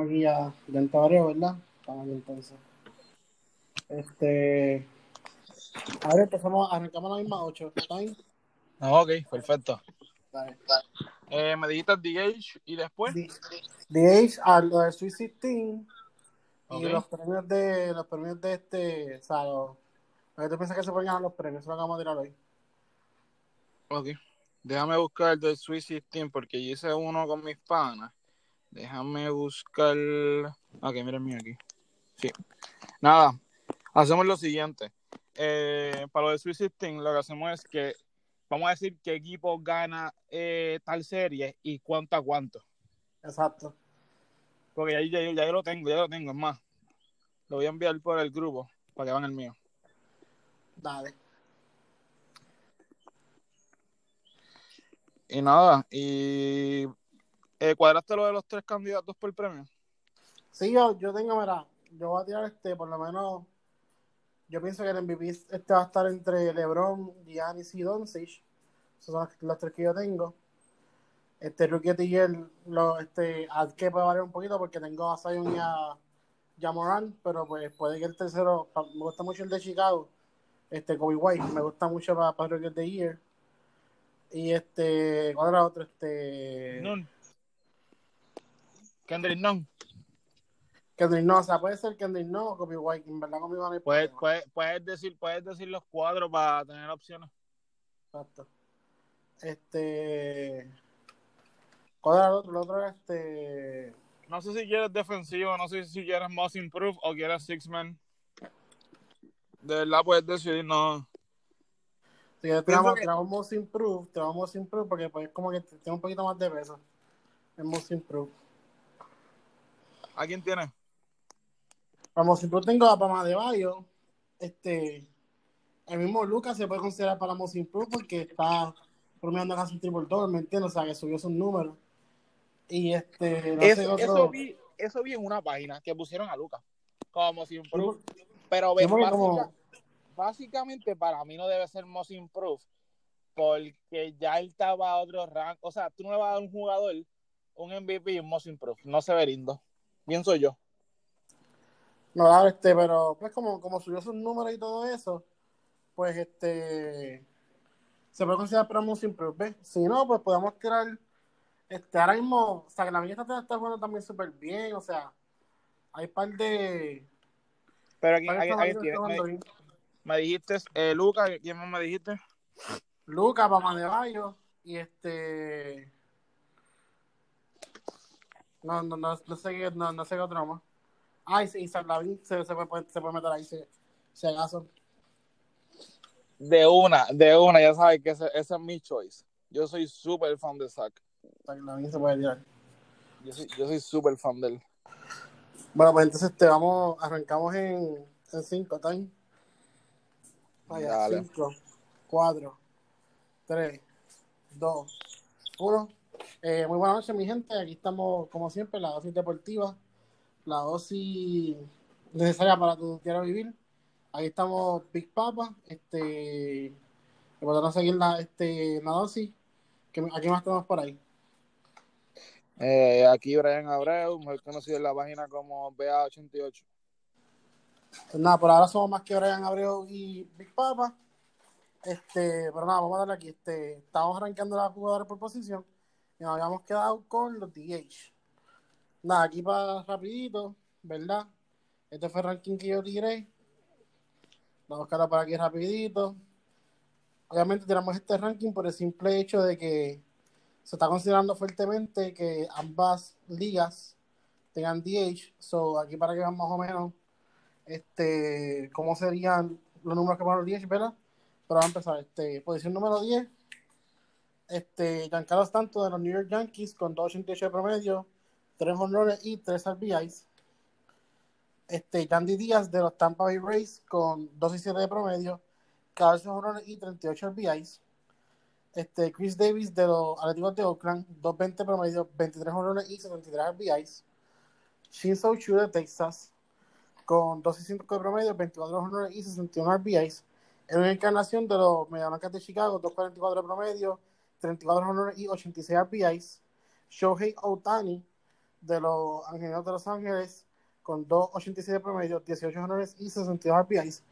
Estamos aquí ya dentro de ¿verdad? Estamos aquí entonces. Este. Ahora empezamos, arrancamos la misma 8. ¿Está bien? Ah, ok, perfecto. Dale. Eh, me dijiste DH y después. The, The Age, a lo de Suicide Team y Ok. los premios de los premios de este, o sea, los, lo que tú piensas que se pueden ganar los premios, eso lo vamos a tirar hoy. Ok. Déjame buscar el del Suicide Team porque yo hice uno con mis panas. Déjame buscar. Ok, mira el mío aquí. Sí. Nada, hacemos lo siguiente. Eh, para lo de Suicide Team, lo que hacemos es que vamos a decir qué equipo gana eh, tal serie y cuánto a cuánto. Exacto. Porque ya, ya, ya yo lo tengo, ya lo tengo. Es más, lo voy a enviar por el grupo para que van el mío. Dale. Y nada, y eh, cuadraste lo de los tres candidatos por el premio. Sí, yo, yo tengo, mira, yo voy a tirar este, por lo menos, yo pienso que el MVP este va a estar entre LeBron, Giannis y Doncic. Esos son los, los tres que yo tengo. Este Rookie of the Year, lo, este, al que puede valer un poquito porque tengo a Zion y a Jamoran, pero pues puede que el tercero, pa- me gusta mucho el de Chicago, este Kobe White, me gusta mucho para, para Rookie of the Year. Y este, ¿cuál era otro? Este, None. Kendrick Nunn. Kendrick no, o sea, puede ser Kendrick no o Kobe White, en verdad conmigo no hay Puedes, puedes, puedes decir, puedes decir los cuadros para tener opciones. Exacto. Este. ¿Cuál era el otro? El otro era este. No sé si quieres defensivo, no sé si quieres most improve o quieres six man. De verdad puedes decidir, no. Si quieres, tiramos, que- tiramos Most Improve, tiramos Most Improve porque pues como que tiene un poquito más de peso. El Most Improve. ¿A quién tienes? Para Most Improve tengo a Pama de Bayo. Este. El mismo Lucas se puede considerar para Most Improve porque está promediando casi un triple doble, ¿me entiendes? O sea, que subió sus números. Y este. No sé eso, otro. eso vi, eso vi en una página que pusieron a Lucas. Como most improve. Sí, Pero Sí, ves, porque básica- como- básicamente para mí no debe ser most improve porque ya él estaba a otro rank. O sea, tú no le vas a dar un jugador un MVP y un most improve. No se ve lindo. Pienso yo. No, este, pero pues como, como subió sus números y todo eso, pues este se puede considerar para Most Improved, ¿ves? Si no, pues podemos tirar este ahora mismo, o sea que la mía está, está jugando también súper bien, o sea, hay par de Pero aquí, aquí- aquí me, me dijiste, eh, Lucas, ¿quién más me dijiste? Lucas, Pama de Bayo y este no, no, no, no sé qué, no, no sé qué otro más. Ay, sí, Lavín se, se, puede, se puede meter ahí, si acaso. De una, de una, ya sabes que ese, ese es mi choice. Yo soy súper fan de Zach. Isaac Lavín se puede tirar. Yo soy, yo soy súper fan de él. Bueno, pues entonces te vamos, arrancamos en 5, ¿está bien? Vaya, Dale. 5, 4, 3, 2, 1. Eh, muy buenas noches, mi gente. Aquí estamos, como siempre, la dosis deportiva, la dosis necesaria para tu quiero vivir. Aquí estamos Big Papa, este, podrán seguir la, este, la dosis. Que, aquí más tenemos por ahí. Eh, aquí Brian Abreu, mejor conocido en la página como BA88. Pues nada, por ahora somos más que Brian Abreu y Big Papa. Este, pero nada, vamos a darle aquí. Este, estamos arrancando las jugadoras por posición y nos habíamos quedado con los DH. Nada, aquí para rapidito, ¿verdad? Este fue el ranking que yo tiré. Vamos a buscarlo por aquí rapidito. Obviamente tiramos este ranking por el simple hecho de que se está considerando fuertemente que ambas ligas tengan DH. So, aquí para que vean más o menos este, cómo serían los números que ponen los DH, ¿verdad? Pero vamos a empezar. Este, posición número 10. Este, Giancarlo Stanton de los New York Yankees con 2.88 de promedio, 3 honores y 3 RBIs. Este, Yandy Díaz de los Tampa Bay Rays con 2.7 de promedio, 14 honores y 38 RBIs. Este, Chris Davis de los Atléticos de Oakland, 2.20 de promedio, 23 honores y 73 RBIs. Shinzo Chu de Texas con 2.5 de promedio, 24 honores y 61 RBIs. En una encarnación de los Medianoncas de Chicago, 2.44 de promedio, 34 honores y 86 RBIs. Shohei Otani de los Angelinos de Los Ángeles con 2.86 de promedio, 18 honores y 62 RBIs.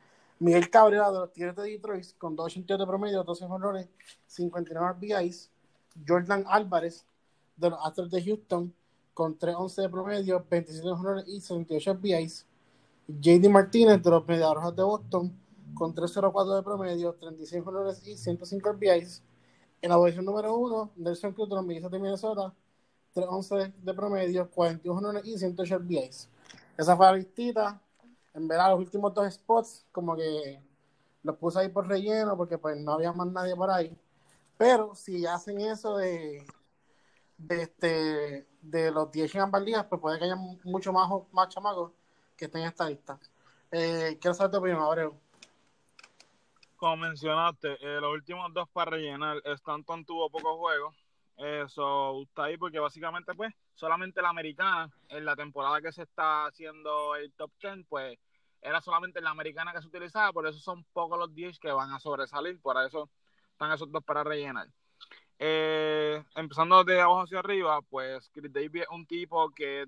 Miguel Cabrera de los Tigres de Detroit con 2.88 de promedio, 12 honores, 59 RBIs. Jordan Álvarez de los Astros de Houston con 3.11 de promedio, 27 honores y 78 RBIs. JD Martínez de los Mediarrojas de Boston con 3.04 de promedio, 36 honores y 105 RBIs. En la posición número 1, Nelson Cruz Mellizos de Minnesota, 3.11 de promedio, 41 honores y 108 RBIs. Esa fue la listita. En verdad, los últimos dos spots, como que los puse ahí por relleno, porque pues no había más nadie por ahí. Pero si hacen eso de, de, este, de los 10 en ambas ligas, pues puede que haya mucho más, más chamacos que estén en esta lista. Eh, quiero saber tu opinión, Abreu. Como mencionaste, eh, los últimos dos para rellenar, Stanton tuvo pocos juegos. Eso está ahí porque básicamente, pues, solamente la americana, en la temporada que se está haciendo el top 10, pues, era solamente la americana que se utilizaba, por eso son pocos los 10 que van a sobresalir, por eso están esos dos para rellenar. Eh, empezando de abajo hacia arriba, pues Chris Davis es un tipo que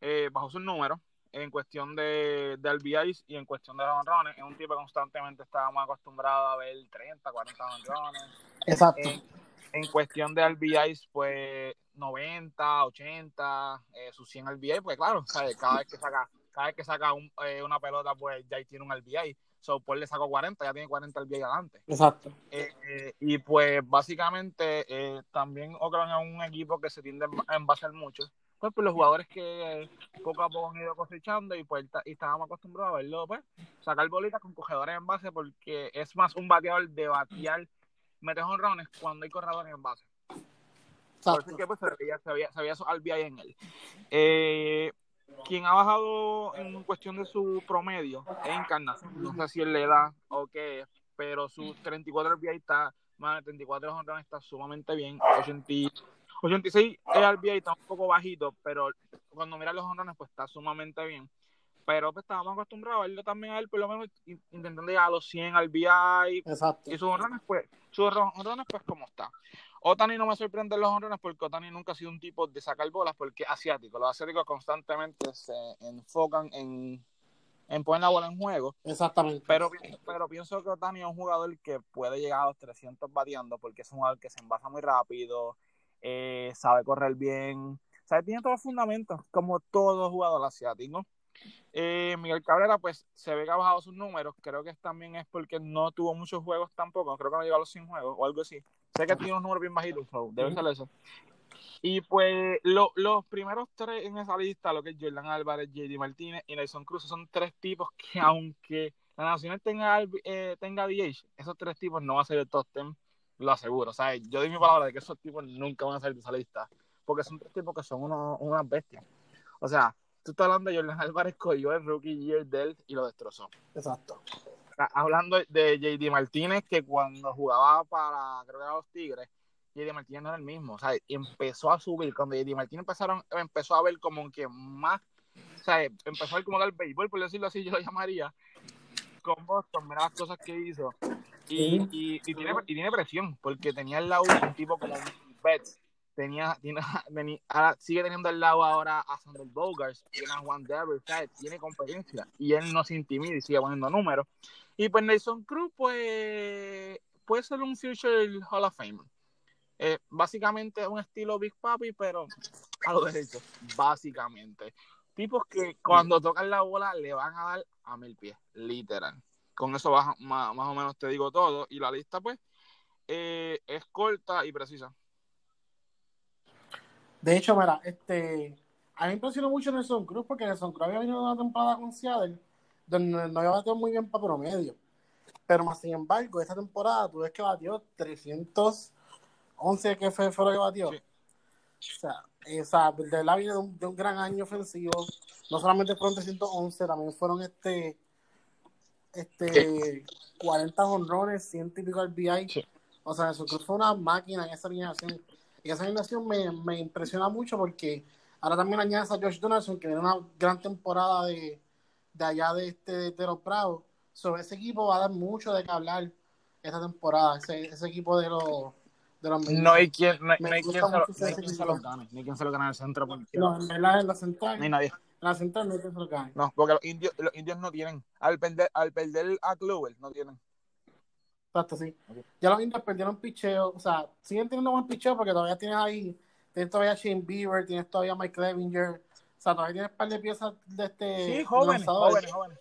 eh, bajó sus números en cuestión de, de RBIs y en cuestión de honrones. Es un tipo que constantemente estábamos acostumbrados a ver 30, 40 honrones. Exacto. En, en cuestión de RBIs, pues 90, 80, eh, sus 100 RBIs, pues claro, ¿sabes? cada vez que saca cada vez que saca un, eh, una pelota, pues ya tiene un RBI. So, pues le sacó 40, ya tiene 40 RBI adelante. Exacto. Eh, eh, y pues básicamente eh, también Oakland es un equipo que se tiende a envasar mucho. Pues por los jugadores que poco a poco han ido cosechando y pues y estábamos acostumbrados a verlo, pues, sacar bolitas con cogedores en base porque es más un bateador de batear, meter honrones cuando hay corredores en base. Por eso es que pues, se veía, se veía, se RBI en él. Eh, quien ha bajado en cuestión de su promedio es Encarnación. No sé si él le da o qué, pero su 34 RBI está, más de 34 honrones está sumamente bien. 80, 86 RBI está un poco bajito, pero cuando miras los honrones, pues está sumamente bien. Pero pues estábamos acostumbrados a verlo también a él, por lo menos intentando llegar a los 100 RBI. Exacto. Y sus honrones, pues, sus honrones, pues, como está. Otani no me sorprende los honrones porque Otani nunca ha sido un tipo de sacar bolas porque es asiático. Los asiáticos constantemente se enfocan en, en poner la bola en juego. Exactamente. Pero, pero pienso que Otani es un jugador que puede llegar a los 300 bateando porque es un jugador que se envasa muy rápido, eh, sabe correr bien, sabe, tiene todos los fundamentos como todo jugador asiático. Eh, Miguel Cabrera, pues se ve que ha bajado sus números. Creo que también es porque no tuvo muchos juegos tampoco. Creo que no llegó a los 100 juegos o algo así. Sé que tiene unos números bien bajitos, so debe ser eso. Y pues lo, los primeros tres en esa lista, lo que es Jordan Álvarez, JD Martínez y Nelson Cruz, son tres tipos que aunque la Nacional tenga, eh, tenga DH, esos tres tipos no van a ser el top 10, lo aseguro. O sea, yo doy mi palabra de que esos tipos nunca van a salir de esa lista, porque son tres tipos que son unos, unas bestias. O sea, tú estás hablando de Jordan Álvarez, cogió el rookie year de él y lo destrozó. Exacto. Hablando de JD Martínez, que cuando jugaba para, creo que era los Tigres, JD Martínez no era el mismo. O sea, empezó a subir. Cuando JD Martínez empezaron, empezó a ver como que más, o sea, empezó a ver como el béisbol, por decirlo así, yo lo llamaría, con Boston, mira las cosas que hizo. Y, tiene, presión, porque tenía al lado un tipo como Betts, tenía, tiene, ahora sigue teniendo al lado ahora a Sander Bogars, tiene a Juan Devers, tiene competencia y él no se intimida y sigue poniendo números. Y pues Nelson Cruz, pues puede ser un future Hall of Fame. Eh, básicamente un estilo Big Papi, pero a lo derecho, básicamente. Tipos que cuando tocan la bola le van a dar a mil pies, literal. Con eso más, más, más o menos te digo todo. Y la lista, pues, eh, es corta y precisa. De hecho, mira, este, a mí me impresionó mucho Nelson Cruz porque Nelson Cruz había venido una temporada con Seattle donde no había batido muy bien para promedio. Pero más sin embargo, esta temporada tú ves que batió 311, que fue, fue lo que batió. Sí. O sea, o sea, de verdad viene de un, de un gran año ofensivo. No solamente fueron 311, también fueron este este 40 honrones, 100 y pico RBI. Sí. O sea, eso fue una máquina en esa alineación. Y esa alineación me, me impresiona mucho porque ahora también añades a Josh Donaldson, que tiene una gran temporada de, de allá de, este, de los Bravos. Sobre ese equipo va a dar mucho de qué hablar esta temporada, ese, ese equipo de los de los No hay quien, no hay, no hay quien, se, lo- no hay quien se los gane. Hay quien se lo gane en el centro. porque No, en verdad en la central, No hay nadie. La central no lo gane. No, porque los indios, los indios no tienen. Al perder, al perder a Kluber, no tienen. Exacto, sí. Ya los indios perdieron picheo, o sea, siguen teniendo buen picheo porque todavía tienes ahí, tienes todavía a Shane Bieber, tienes todavía Mike Clevinger, o sea, todavía tienes un par de piezas de este Sí, jóvenes, lanzadores. jóvenes, jóvenes.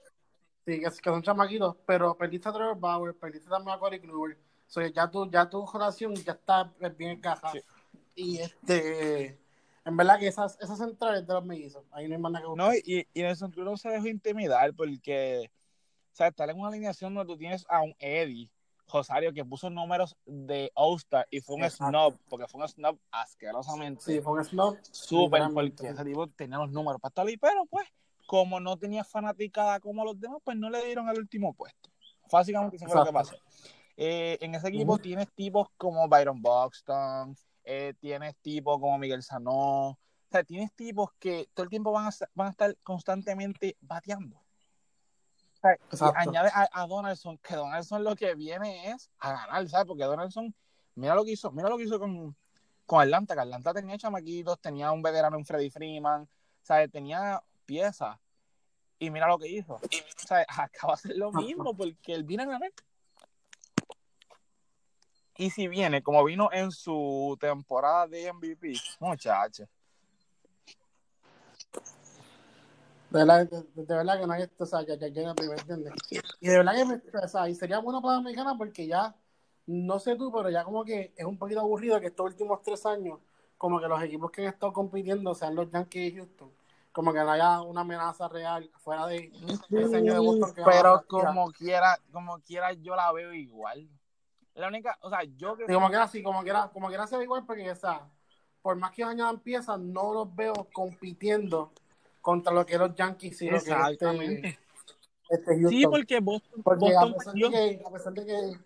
Sí, que, son chamaquitos, pero perdiste a Trevor Bauer, perdiste también a Corey Kluber. So, ya tu, ya tu relación ya está bien encajada. Sí. Y este, en verdad que esas, esas centrales de los mellizos, ahí no hay más nada que buscar. No, y, y Nelson Cruz no se dejó intimidar porque, o sea, estar en una alineación donde tú tienes a un Eddie Rosario que puso números de All-Star y fue un Exacto. snob, porque fue un snob asquerosamente. Sí, fue un snob. Súper, porque ese tipo tenía los números para estar ahí, pero pues, como no tenía fanaticada como los demás, pues no le dieron el último puesto. Básicamente eso fue lo que pasó. Eh, en ese equipo Ujú. tienes tipos como Byron Buxton, eh, tienes tipos como Miguel Sanó, o sea, tienes tipos que todo el tiempo van a, van a estar constantemente bateando. O sea, a Donaldson, que Donaldson lo que viene es a ganar, ¿sabes? Porque Donaldson, mira lo que hizo, mira lo que hizo con, con Atlanta, que Atlanta tenía chamaquitos, tenía un veterano en Freddy Freeman, ¿sabes? Tenía piezas. Y mira lo que hizo. O sea, acaba de hacer lo mismo porque él viene a ganar. Y si viene, como vino en su temporada de MVP, muchacho. De verdad, de, de verdad que no hay esto, o sea, ya, ya llega primero, ¿entiendes? Y de verdad que me- o sea, y sería bueno para la americana porque ya, no sé tú, pero ya como que es un poquito aburrido que estos últimos tres años, como que los equipos que han estado compitiendo, sean los Yankees y Houston, como que no haya una amenaza real fuera de ese año de Boston que Pero como quiera, como quiera, yo la veo igual. La única, o sea, yo que Sí, como que era así, como que era, como que era se ve igual porque, o sea, por más que añadan piezas, no los veo compitiendo contra lo que los Yankees y lo que este, este Houston. Sí, porque Boston, Porque a Boston pesar perdió. de que, a pesar de que,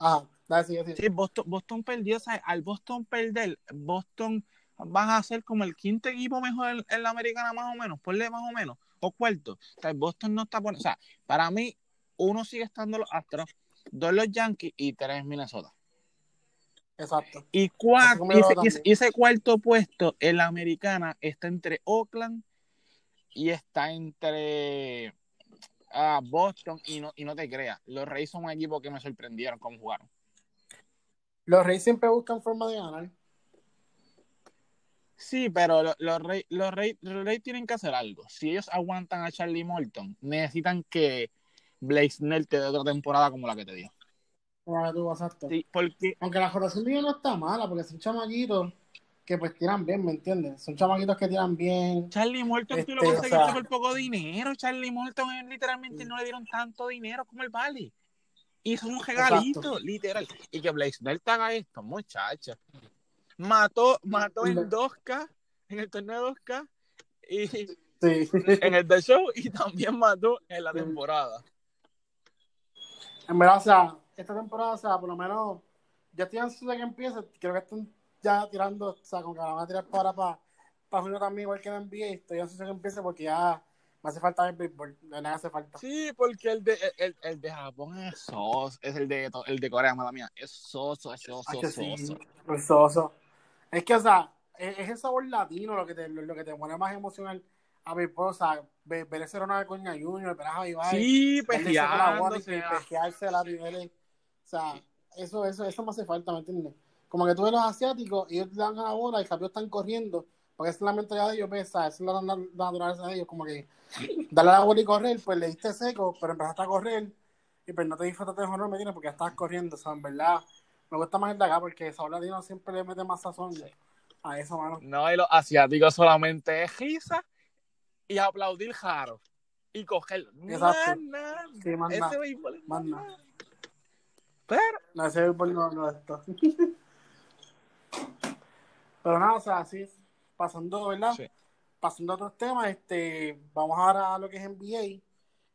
ajá, dale, sigue, sigue. Sí, Boston, Boston perdió, o sea, al Boston perder, Boston van a ser como el quinto equipo mejor en, la americana más o menos, ponle más o menos, o cuarto. O sea, Boston no está poniendo, o sea, para mí, uno sigue estando los Astros, dos los Yankees y tres Minnesota. Exacto. Y, cuatro, y, ese, y cuarto puesto en la americana está entre Oakland y está entre ah, Boston y no, y no te creas, los Reyes son un equipo que me sorprendieron cómo jugaron. Los Reyes siempre buscan forma de ganar. Sí, pero lo- los Reyes los los Rey tienen que hacer algo. Si ellos aguantan a Charlie Morton, necesitan que Snell te dé otra temporada como la que te dio. Tú, exacto. Sí, porque Aunque la rotación de ellos no está mala, porque son chamaquitos que pues tiran bien, ¿me entiendes? Son chamaquitos que tiran bien. Charlie Morton tú lo Este, o conseguiste sea- por poco dinero. Charlie Morton literalmente no le dieron tanto dinero como el Vale. Hizo un regalito, Exacto. literal. Y que Snell te haga esto, muchacha. Mató, mató en 2K, en el torneo de 2K, y Sí. en el The Show, y también mató en la temporada. En verdad, o sea, esta temporada, o sea, por lo menos, ya estoy ansioso de que empiece. Creo que están ya tirando, o sea, como que la van a tirar para para, para junio también, igual que en NBA. Estoy ansioso de que empiece porque ya me hace falta el béisbol. De nada hace falta. Sí, porque el de, el, el de Japón es soso, es el de, el de Corea, mala mía, es soso, es soso, Ay, sí, soso. pues, soso. Es que, o sea, es, es el sabor latino lo que te, lo que te pone más emocional a béisbol. O sea, ver, ese Ronald Coña Junior, ver a Javi Baez, Sí, pejeándose. pejearse la niveles. O sea, eso, eso, eso me hace falta, ¿me entiendes? Como que tú ves los asiáticos y ellos le dan a la bola y rápido están corriendo. Porque esa es la mentalidad de ellos, pues, ¿sabes? esa es la, la- la naturaleza de ellos. Como que darle a la bola y correr, pues le diste seco, pero empezaste a correr y pues no te disfrutaste de honor, ¿me entiendes? Porque ya estabas corriendo. O sea, en verdad, me gusta más el de acá porque sabor latino siempre le mete más sazón a eso, mano. No, y los asiáticos solamente es risa y aplaudir jaro y coger. Exacto. Más nada. Sí, Ese béisbol es Más más nada. nada. No, ese béisbol no, no es esto. Pero nada, o sea, así, pasando, ¿verdad? Sí. Pasando a otros temas, este, vamos ahora a lo que es NBA. Y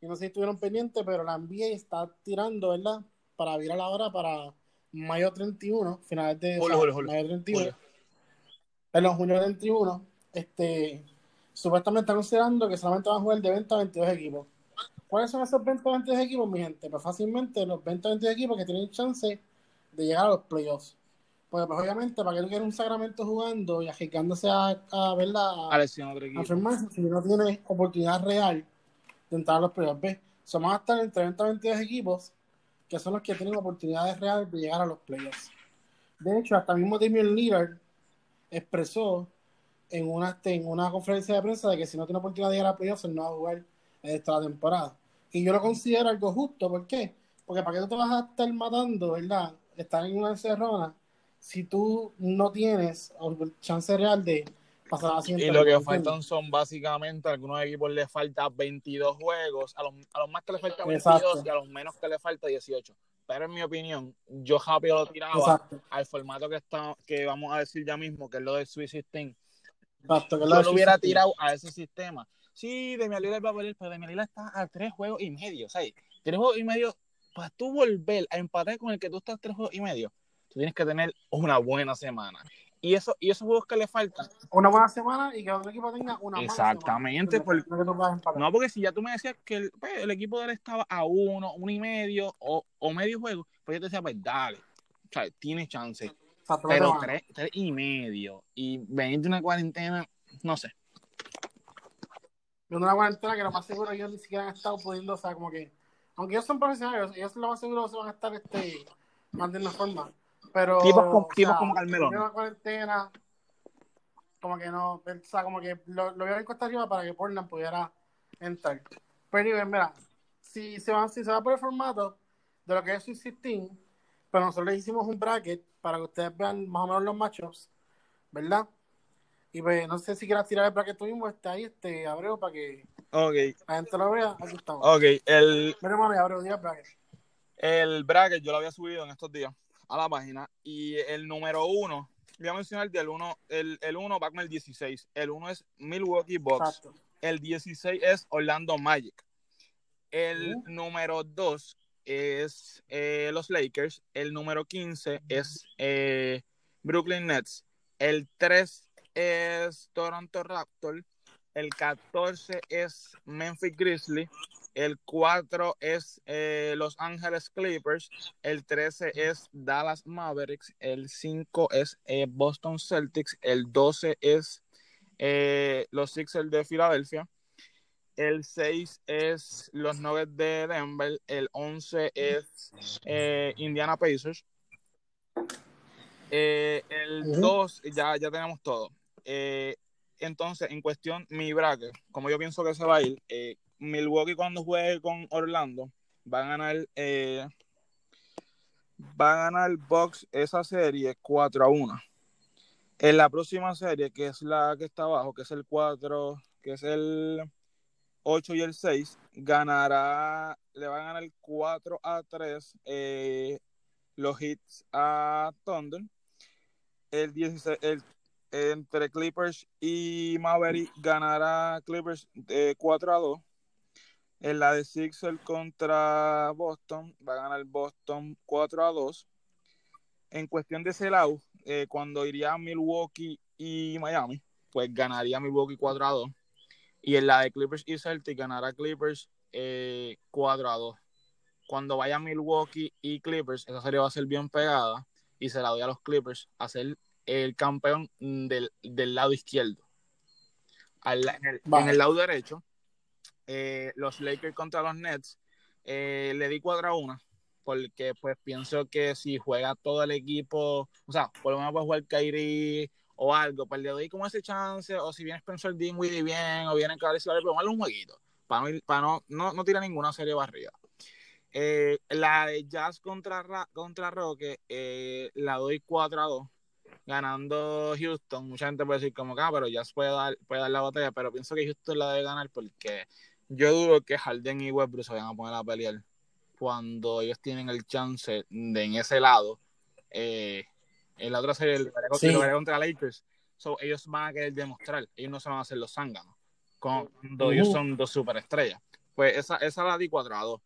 no sé si estuvieron pendientes, pero la NBA está tirando, ¿verdad? Para virar la hora para mayo 31, finales de o Julio, sea, julio, julio. mayo 31. Julio. Perdón, junio 31. Este, supuestamente está considerando que solamente van a jugar de 20 a 22 equipos. ¿Cuáles son esos 20 a 22 equipos, mi gente? Pues fácilmente los 20 a 22 equipos que tienen chance de llegar a los playoffs. Porque pues obviamente, para que tú quieras un Sacramento jugando y arriesgándose a, a verla A a enfermarse si no tiene oportunidad real de entrar a los playoffs. ¿Ves? So, van a estar entre 20 a 22 equipos que son los que tienen oportunidades reales de llegar a los playoffs. De hecho, hasta mismo Damian Lillard expresó en una, en una conferencia de prensa de que si no tiene oportunidad de llegar a playoffs, él no va a jugar esta temporada. Y yo lo considero algo justo. ¿Por qué? Porque para qué tú te vas a estar matando, ¿verdad? Estar en una encerrona si tú no tienes chance real de pasar a la siguiente Y lo que faltan son básicamente, a algunos equipos les falta 22 juegos, a los, a los más que le falta 22 Exacto. y a los menos que le falta 18. Pero en mi opinión, yo rápido lo tiraba Exacto. al formato que está, que vamos a decir ya mismo, que es lo del Swiss System. Exacto, que Yo lo hubiera tirado a ese sistema. Sí, Demian Lillard va a perder, pero Demian Lillard está a tres juegos y medio. ¿sabes? Tres juegos y medio, para tú volver a empatar con el que tú estás tres juegos y medio, tú tienes que tener una buena semana. Y, eso, y esos juegos que le faltan, Una buena semana y que otro equipo tenga una mala Exactamente, semana. porque-. No, porque si ya tú me decías que el, pues, el equipo de él estaba a uno, uno y medio o, o medio juego, pues yo te decía, pues dale, o sea, tienes chance. Pero tres, tres y medio y venir de una cuarentena, no sé. de una cuarentena que lo más seguro ellos ni siquiera han estado pudiendo, o sea, como que, aunque ellos son profesionales, ellos lo más seguro se van a estar este, manteniendo forma. Pero, Tipos sea, tipos como Carmelo, de una cuarentena, como que no, o sea, como que lo, lo vieron en Costa Arriba para que Portland pudiera entrar. Pero, mira, si se, van, si se va por el formato de lo que es Sweet 16, pero nosotros les hicimos un bracket para que ustedes vean más o menos los matchups, ¿verdad? Y pues, no sé si quieras tirar el bracket tú mismo, este ahí, este, Abreu, para que Ok, la gente lo vea. Aquí estamos. ok, el, Mira, mami, Abreu, el bracket. el bracket yo lo había subido en estos días a la página y el número uno, voy a mencionar del uno, el, el uno va con el 16, el uno es Milwaukee Bucks, Exacto. el 16 es Orlando Magic. El Uh. número 2 es eh, los Lakers. El número 15 es eh, Brooklyn Nets. El 3 es Toronto Raptors. El 14 es Memphis Grizzlies. El 4 es eh, Los Angeles Clippers. El 13 es Dallas Mavericks. El 5 es eh, Boston Celtics. El 12 es eh, los Sixers de Filadelfia. El 6 es los Nuggets de Denver. El 11 es eh, Indiana Pacers. Eh, el Ujú. 2, ya, ya tenemos todo. Eh, entonces, en cuestión, mi bracket, como yo pienso que se va a ir, eh, Milwaukee cuando juegue con Orlando va a ganar eh, va a ganar Bucks esa serie 4 a 1. En la próxima serie, que es la que está abajo, que es el 4, que es el 8 y el 6, ganará, le va a ganar 4 a 3 eh, los hits a Thunder. El 16, el, entre Clippers y Maverick ganará Clippers eh, 4 a 2. En la de Sixers contra Boston va a ganar Boston 4 a 2. En cuestión de lado, eh, cuando iría Milwaukee y Miami, pues ganaría Milwaukee 4 a 2. Y en la de Clippers y Celtics ganará Clippers eh, 4 a 2. Cuando vaya Milwaukee y Clippers, esa serie va a ser bien pegada y se la doy a los Clippers a ser el campeón del, del lado izquierdo. Al- en, el, Vale. en el lado derecho, eh, los Lakers contra los Nets, eh, le di 4 a 1 porque pues pienso que si juega todo el equipo, o sea, por lo menos puede jugar Kyrie o algo, pues le doy como ese chance, o si viene Spencer Dinwiddie bien, o viene Kawhi Leonard, pues darle un jueguito, para no, para no, no, no tirar ninguna serie barrida. Eh, la de Jazz contra, Ra- contra Roque, eh, la doy 4 a 2, ganando Houston. Mucha gente puede decir como ah, pero Jazz puede dar, puede dar la batalla, pero pienso que Houston la debe ganar porque yo dudo que Harden y Westbrook se vayan a poner a pelear cuando ellos tienen el chance de en ese lado. Eh, en la otra serie, el Sí. contra Lakers, so, ellos van a querer demostrar, ellos no se van a hacer los zánganos, cuando ellos Ujú. son dos superestrellas. Pues esa, esa la di 4 a 2.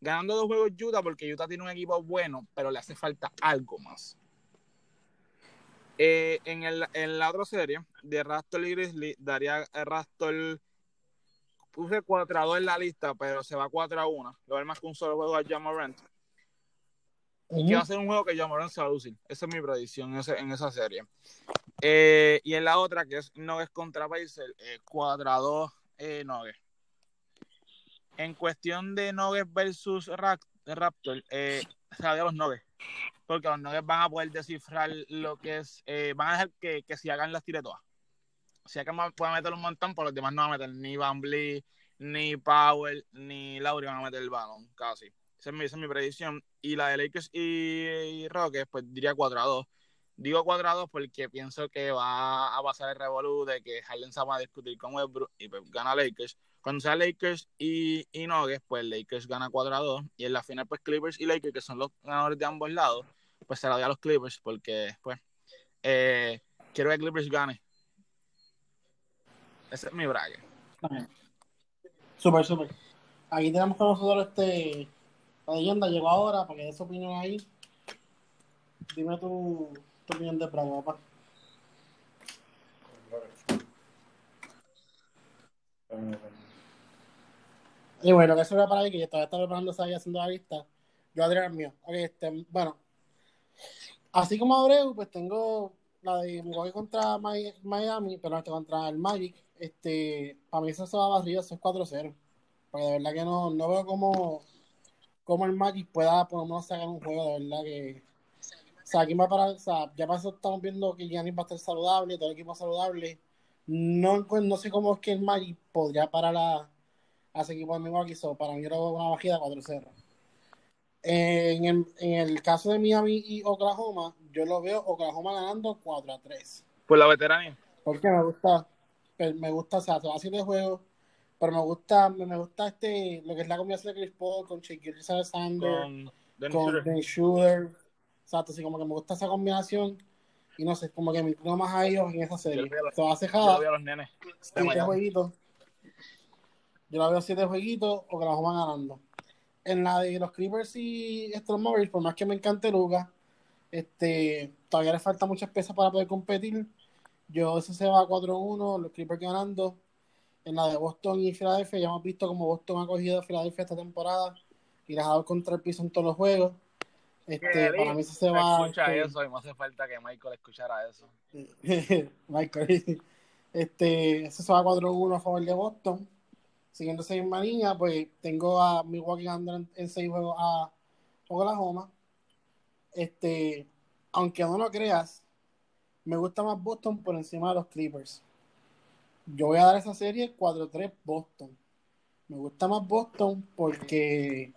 Ganando dos juegos Utah porque Utah tiene un equipo bueno, pero le hace falta algo más. Eh, en, el, en la otra serie, de Raptor y Grizzly, daría a Raptor. Puse 4 a 2 en la lista, pero se va 4 a 1. Le va a dar más que un solo juego a Jamorant. Que va a ser un juego que Jamorant se va a lucir. Esa es mi predicción en, ese- en esa serie. Eh, y en la otra, que es Nuggets contra Pacers, eh, 4 a 2 eh, Nuggets. En cuestión de Nuggets versus Rap- Raptor, eh, se la doy a los Nuggets. Porque los Nuggets van a poder descifrar lo que es. eh, van a dejar que, que si hagan las tire todas. Si hagan pueden meter un montón, por los demás no van a meter ni Van Vliet, ni Powell, ni Lauri van a meter el balón, casi. Esa es mi, esa es mi predicción. Y la de Lakers y, y Rockets, pues diría 4 a 2. Digo 4 a 2 porque pienso que va a pasar el revolú de que Harden se va a discutir con Westbrook y pues gana Lakers. Cuando sea Lakers y, y Nuggets, pues Lakers gana 4 a 2. Y en la final, pues Clippers y Lakers, que son los ganadores de ambos lados, pues se la doy a los Clippers porque, pues, eh, quiero que Clippers gane. Ese es mi bracket. Súper, súper. Aquí tenemos con nosotros este. La leyenda llegó ahora para que dé su opinión ahí. Dime tu, tu opinión de Braga, papá. Y bueno, que eso era para ahí, que yo todavía estaba preparándose ahí haciendo la lista. Yo voy a tirar el mío. Ok, este, bueno. Así como Abreu, pues tengo la de Milwaukee contra Mi- Miami, pero este contra el Magic. Este, para mí eso se va a barrir, eso es 4-0. Porque de verdad que no, no veo cómo, cómo el Magic pueda por lo menos sacar un juego, de verdad que. O sea, aquí va para, o sea, ya para eso estamos viendo que Giannis va a estar saludable, todo el equipo saludable. No, no sé cómo es que el Magic podría parar a, a ese equipo de Milwaukee, so, para mí era una bajida 4-0. En el, en el caso de Miami y Oklahoma, yo lo veo Oklahoma ganando 4 a 3. Por la veteranía. Porque me gusta, me gusta, o sea, se va a de juego, pero me gusta, me, me gusta este, lo que es la combinación de Chris Paul con Shaquille Alexander, Con Dennis con. Ben Shooter, exacto, así como que me gusta esa combinación, y no sé, como que me inclino más a ellos en esa Yo serie. los- Se va a Yo cejar, vi a los nenes. siete jueguitos. Yo la veo siete jueguitos o que la van ganando. En la de los Clippers y estos Mavericks, por más que me encante Luca, este, todavía le falta muchas piezas para poder competir. Yo eso se va a 4-1, los Clippers ganando. En la de Boston y Filadelfia, ya hemos visto cómo Boston ha cogido a Filadelfia esta temporada y les ha dado contra el piso en todos los juegos. Este, para mí eso se va. Escucha este, eso y me hace falta que Michael escuchara eso. Michael. Este, eso se va 4-1 a favor de Boston. Siguiendo esa misma línea, pues tengo a Milwaukee ganando en, en seis juegos a Oklahoma. Este, aunque no lo creas, me gusta más Boston por encima de los Clippers. Yo voy a dar esa serie 4-3 Boston. Me gusta más Boston porque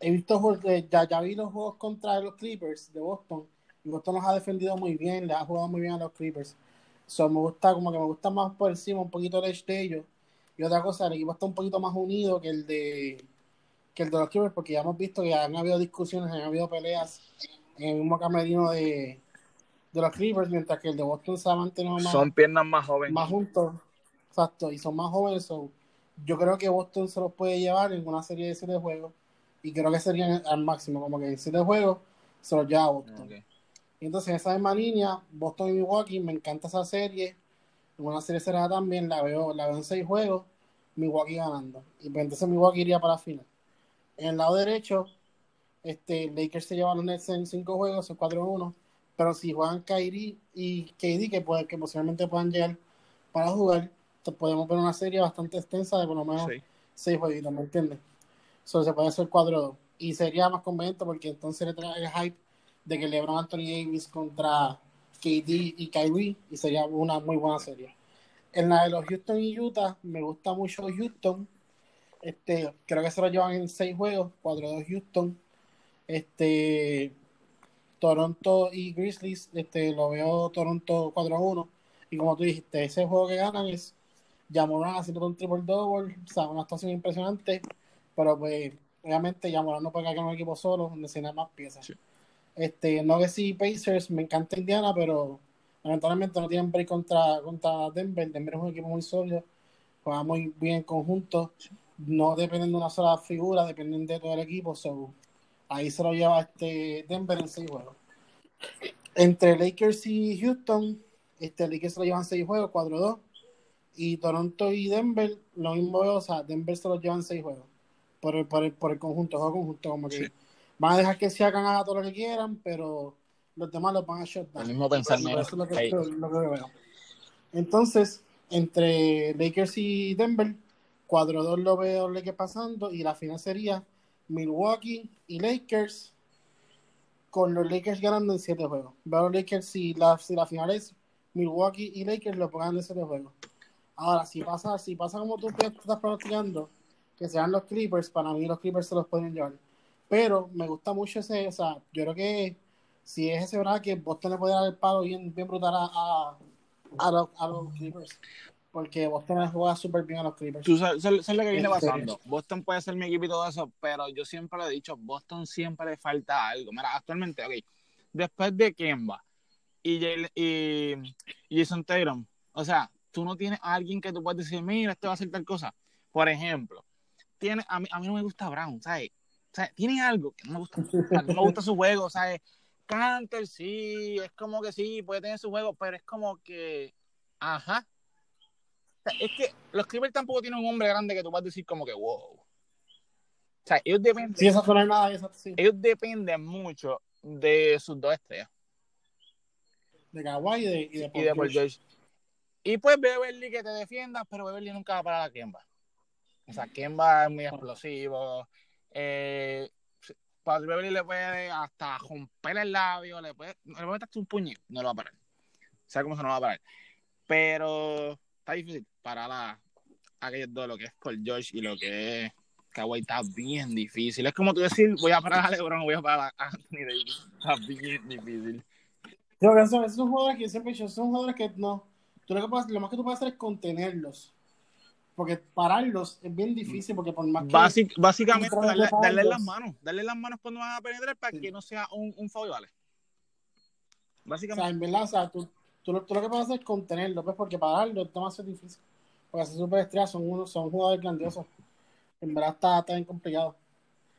he visto ya, ya vi los juegos contra los Clippers de Boston y Boston los ha defendido muy bien, le ha jugado muy bien a los Clippers. So, me gusta, como que me gusta más por encima, un poquito el edge de ellos. Y otra cosa, el equipo está un poquito más unido que el de que el de los Clippers, porque ya hemos visto que han habido discusiones, han habido peleas en el mismo camerino de, de los Clippers, mientras que el de Boston se ha mantenido más, Son piernas más jóvenes. más juntos. Exacto, y son más jóvenes. so, yo creo que Boston se los puede llevar en una serie de siete juegos. Y creo que serían al máximo, como que en siete juegos se los lleva a Boston. Y entonces en esa misma línea, Boston y Milwaukee, me encanta esa serie. En una serie cerrada también, la veo, la veo en seis juegos, Milwaukee ganando. Y pues entonces Milwaukee iría para la final. En el lado derecho, este, Lakers se lleva a los Nets en cinco juegos, son 4-1. Pero si juegan Kyrie y KD, que, puede, que posiblemente puedan llegar para jugar, podemos ver una serie bastante extensa de por lo menos Sí. seis jueguitos, ¿me entiendes? Eso se puede hacer 4-2. Y sería más conveniente porque entonces le trae el hype de que LeBron Anthony Davis contra KD y Kyrie y sería una muy buena serie. En la de los Houston y Utah, me gusta mucho Houston. Este, creo que se lo llevan en seis juegos, 4-2 Houston. Este, Toronto y Grizzlies, este, lo veo Toronto 4-1. Y como tú dijiste, ese juego que ganan es Jamoran haciendo un triple double, o sea, una actuación impresionante, pero pues obviamente ya Morán no puede caer en un equipo solo, necesita más piezas. Sí. Este, no que si Pacers, me encanta Indiana, pero lamentablemente no tienen break contra, contra Denver. Denver es un equipo muy sólido, juega muy bien en conjunto, no dependen de una sola figura, dependen de todo el equipo. So, ahí se lo lleva este Denver en seis juegos. Entre Lakers y Houston, este Lakers se lo llevan seis juegos, 4-2. Y Toronto y Denver, lo mismo, o sea, Denver se lo llevan seis juegos. Por el, por el, por el conjunto, juego conjunto, como que Sí. van a dejar que se hagan haga todo lo que quieran, pero los demás los van a shut down. El mismo pensamiento. Eso es lo que, Ahí. lo que veo. Entonces, entre Lakers y Denver, 4-2 lo veo Lakers pasando y la final sería Milwaukee y Lakers con los Lakers ganando en 7 juegos. Veo los Lakers si la, si la final es Milwaukee y Lakers lo pongan en 7 juegos. Ahora, si pasa, si pasa como tú estás pronosticando, que sean los Clippers, para mí los Clippers se los pueden llevar. Pero me gusta mucho ese, o sea, yo creo que si es ese verdad que Boston le puede dar el palo bien, bien brutal a, a, a los, a los Clippers. Porque Boston le juega súper bien a los Clippers. Tú sabes, sabes lo que viene pasando. Boston puede ser mi equipo y todo eso, pero yo siempre lo he dicho, Boston siempre le falta algo. Mira, actualmente, ok, después de Kemba y, y, y Jason Tatum, o sea, tú no tienes a alguien que tú puedas decir, mira, este va a hacer tal cosa. Por ejemplo, tiene, a, mí, a mí no me gusta Brown, ¿sabes? O sea, tiene algo que no me gusta. No me gusta su juego, ¿sabes? Canter, sí, es como que sí, puede tener su juego, pero es como que, ajá. Sea, es que los Clippers tampoco tienen un hombre grande que tú vas a decir como que wow. O sea, ellos dependen, Sí, eso nada, eso sí. ellos dependen mucho de sus dos estrellas De Kawhi y de, y de Paul y de Paul George. George. Y pues Beverly que te defienda, pero Beverly nunca va a parar a Kemba. O sea, Kemba es muy explosivo. Eh, para Beverly le puede hasta romper el labio, le puede, le puede meter un puño, no lo va a parar. O sea, cómo se no va a parar. Pero está difícil parar a, a aquellos dos, lo que es Paul George y lo que es Kawhi, está bien difícil. Es como tú decir, voy a parar a LeBron, voy a parar a Anthony Davis. Está bien difícil. Sí, porque eso- esos son jugadores que siempre son jugadores que no. Tú lo, que puedes- lo más que tú puedes hacer es contenerlos. Porque pararlos es bien difícil, porque por más que. Básic- básicamente, darle, de darle las manos. Darle las manos cuando van a penetrar para Sí. que no sea un, un foul, ¿vale? O sea, Básicamente. en verdad, o sea, tú, tú, lo, tú lo que puedes hacer es contenerlo, pues, porque pararlo es demasiado difícil. Porque esas superestrellas son, unos, son jugadores grandiosos. En verdad está, está bien complicado.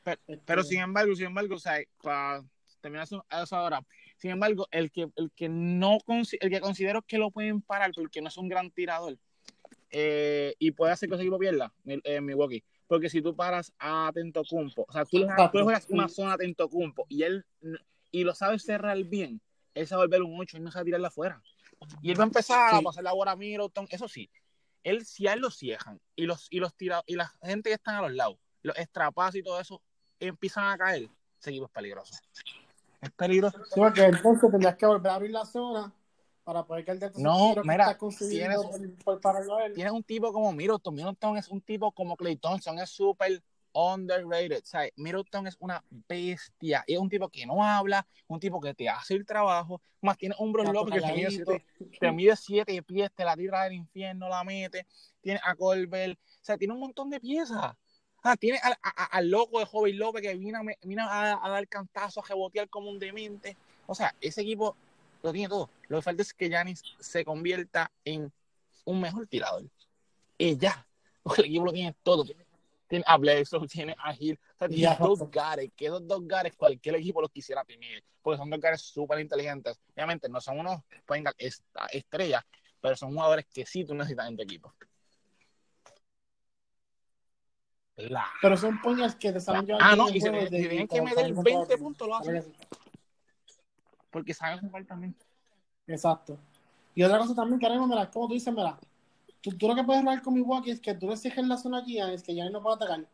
Pero, Este, pero sin embargo, sin embargo, o sea, para terminar eso, ahora, sin embargo, el que, el que no el que considero que lo pueden parar porque no es un gran tirador eh, y puede hacer que ese equipo pierda en eh, Milwaukee. Porque si tú paras a Tentocumpo, o sea, tú, le juegas una zona a Tentocumpo y él y lo sabes cerrar bien, él se va a volver un 8, él no sabe tirarla afuera. Y él va a empezar a pasar la bola a Middleton, eso sí. Él, si a él lo ciejan y los, y los tira, y la gente que están a los lados, los estrapazos y todo eso, empiezan a caer, ese equipo es peligroso. Es peligroso. Sí, porque entonces tendrías que volver a abrir la zona para poder de esos No, que mira, tienes- por, por pararlo a él. Tienes un tipo como Middleton. Middleton es un tipo como Clay Thompson, es súper underrated. O sea, Middleton es una bestia. Es un tipo que no habla, un tipo que te hace el trabajo. Más tiene Está López que te mide, siete, te mide siete pies, te la tira del infierno, la mete. Tiene a Colbert. O sea, tiene un montón de piezas. Ah, tiene al, a- a- al loco de Joven López que vino, vino a, a dar cantazo, a rebotear como un demente. O sea, ese equipo lo tiene todo. Lo que falta es que Giannis se convierta en un mejor tirador. Y ya. Porque el equipo lo tiene todo. Tiene a Bledsoe, tiene a Hill. O sea, tiene dos gares. Que esos dos gares cualquier equipo los quisiera tener. Porque son dos gares súper inteligentes. Obviamente no son unos point guard est- estrellas, pero son jugadores que sí tú necesitas en tu equipo. La- Pero son puñas que te saben llevar Ah, no, y si tienen- que meter saber controlar 20 bien. puntos, lo hacen. Porque saben jugar también. Exacto. Y otra cosa también que mismo, mira, como tú dices, mira, tú, tú lo que puedes hablar con Milwaukee es que tú le exiges la zona aquí, es que ya no puede atacar.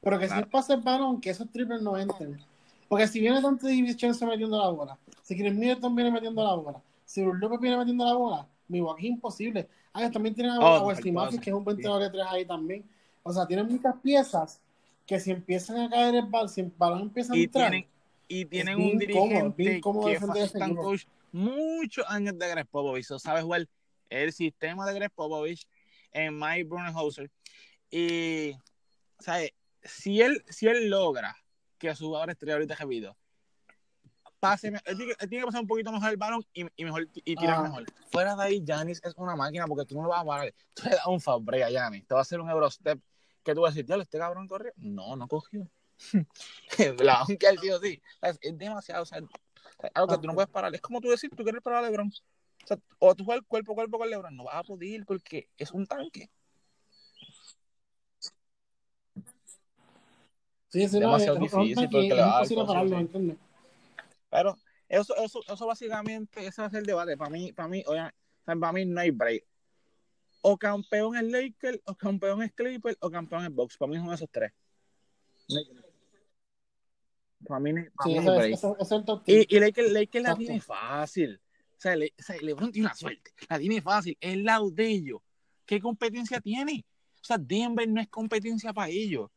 Pero que si Claro. él pasa el balón, que esos triples no entren. Porque si viene Dante DiVincenzo metiendo la bola, si Chris Middleton viene metiendo la bola, si Brook López viene metiendo la bola, Milwaukee es imposible. Ah, también tienen a, Oh, a eso. que es un 20 Sí. de 3 ahí también. O sea, tienen muchas piezas que si empiezan a caer el balón, si el balón empieza a entrar, tienen, y tienen un dirigente cómodo que coach muchos años de Greg Popovich, sabe jugar el sistema de Greg Popovich en Mike Brunenhauser y ¿sabes? si él, si él logra que su jugador estrella ahorita rápido pase, él tiene, él tiene que pasar un poquito mejor el balón y, y mejor y tirar Ah. mejor. Fuera de ahí, Giannis es una máquina porque tú no lo vas a parar. Tú le das un fabre a Giannis, te va a hacer un Eurostep que tú vas a decir, diablo, este cabrón corrió. No, no cogió. la aunque él sí o sí. ¿Sabes? Es demasiado, o sea, algo que tú no puedes parar. Es como tú decir, tú quieres parar a LeBron. O, sea, o tú juegas cuerpo a cuerpo con LeBron, no vas a poder porque es un tanque. Sí, sí, no, Demasiado es, es un difícil porque es va imposible pararlo. Pero eso, eso, eso básicamente, ese va a ser el debate. Para mí, para mí, oye, para mí no hay break. O campeón es Lakers, o campeón es Clippers, o campeón es Box. Para mí son esos tres. No Para mí, no para Sí, mí no hay es- break. ese- ese es el top team. Y, y Lakers, Lakers la tiene fácil. O sea, Le- o sea, LeBron tiene una suerte. La tiene fácil. Es el lado de ellos. ¿Qué competencia tiene? O sea, Denver no es competencia para ellos.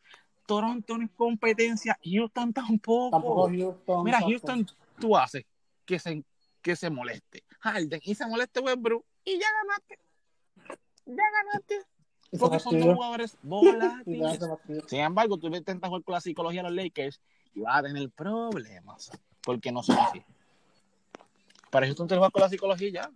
Toronto no es competencia. Houston tampoco. Tampoco Houston. Mira. Houston, tú haces que se, que se moleste. Harden y se moleste Westbrook y ya ganaste. Ya ganaste. Porque son dos jugadores volátiles. Sin embargo, tú intentas jugar con la psicología de los Lakers y vas a tener problemas. Porque no son así. Para Houston te juegas con la psicología ya.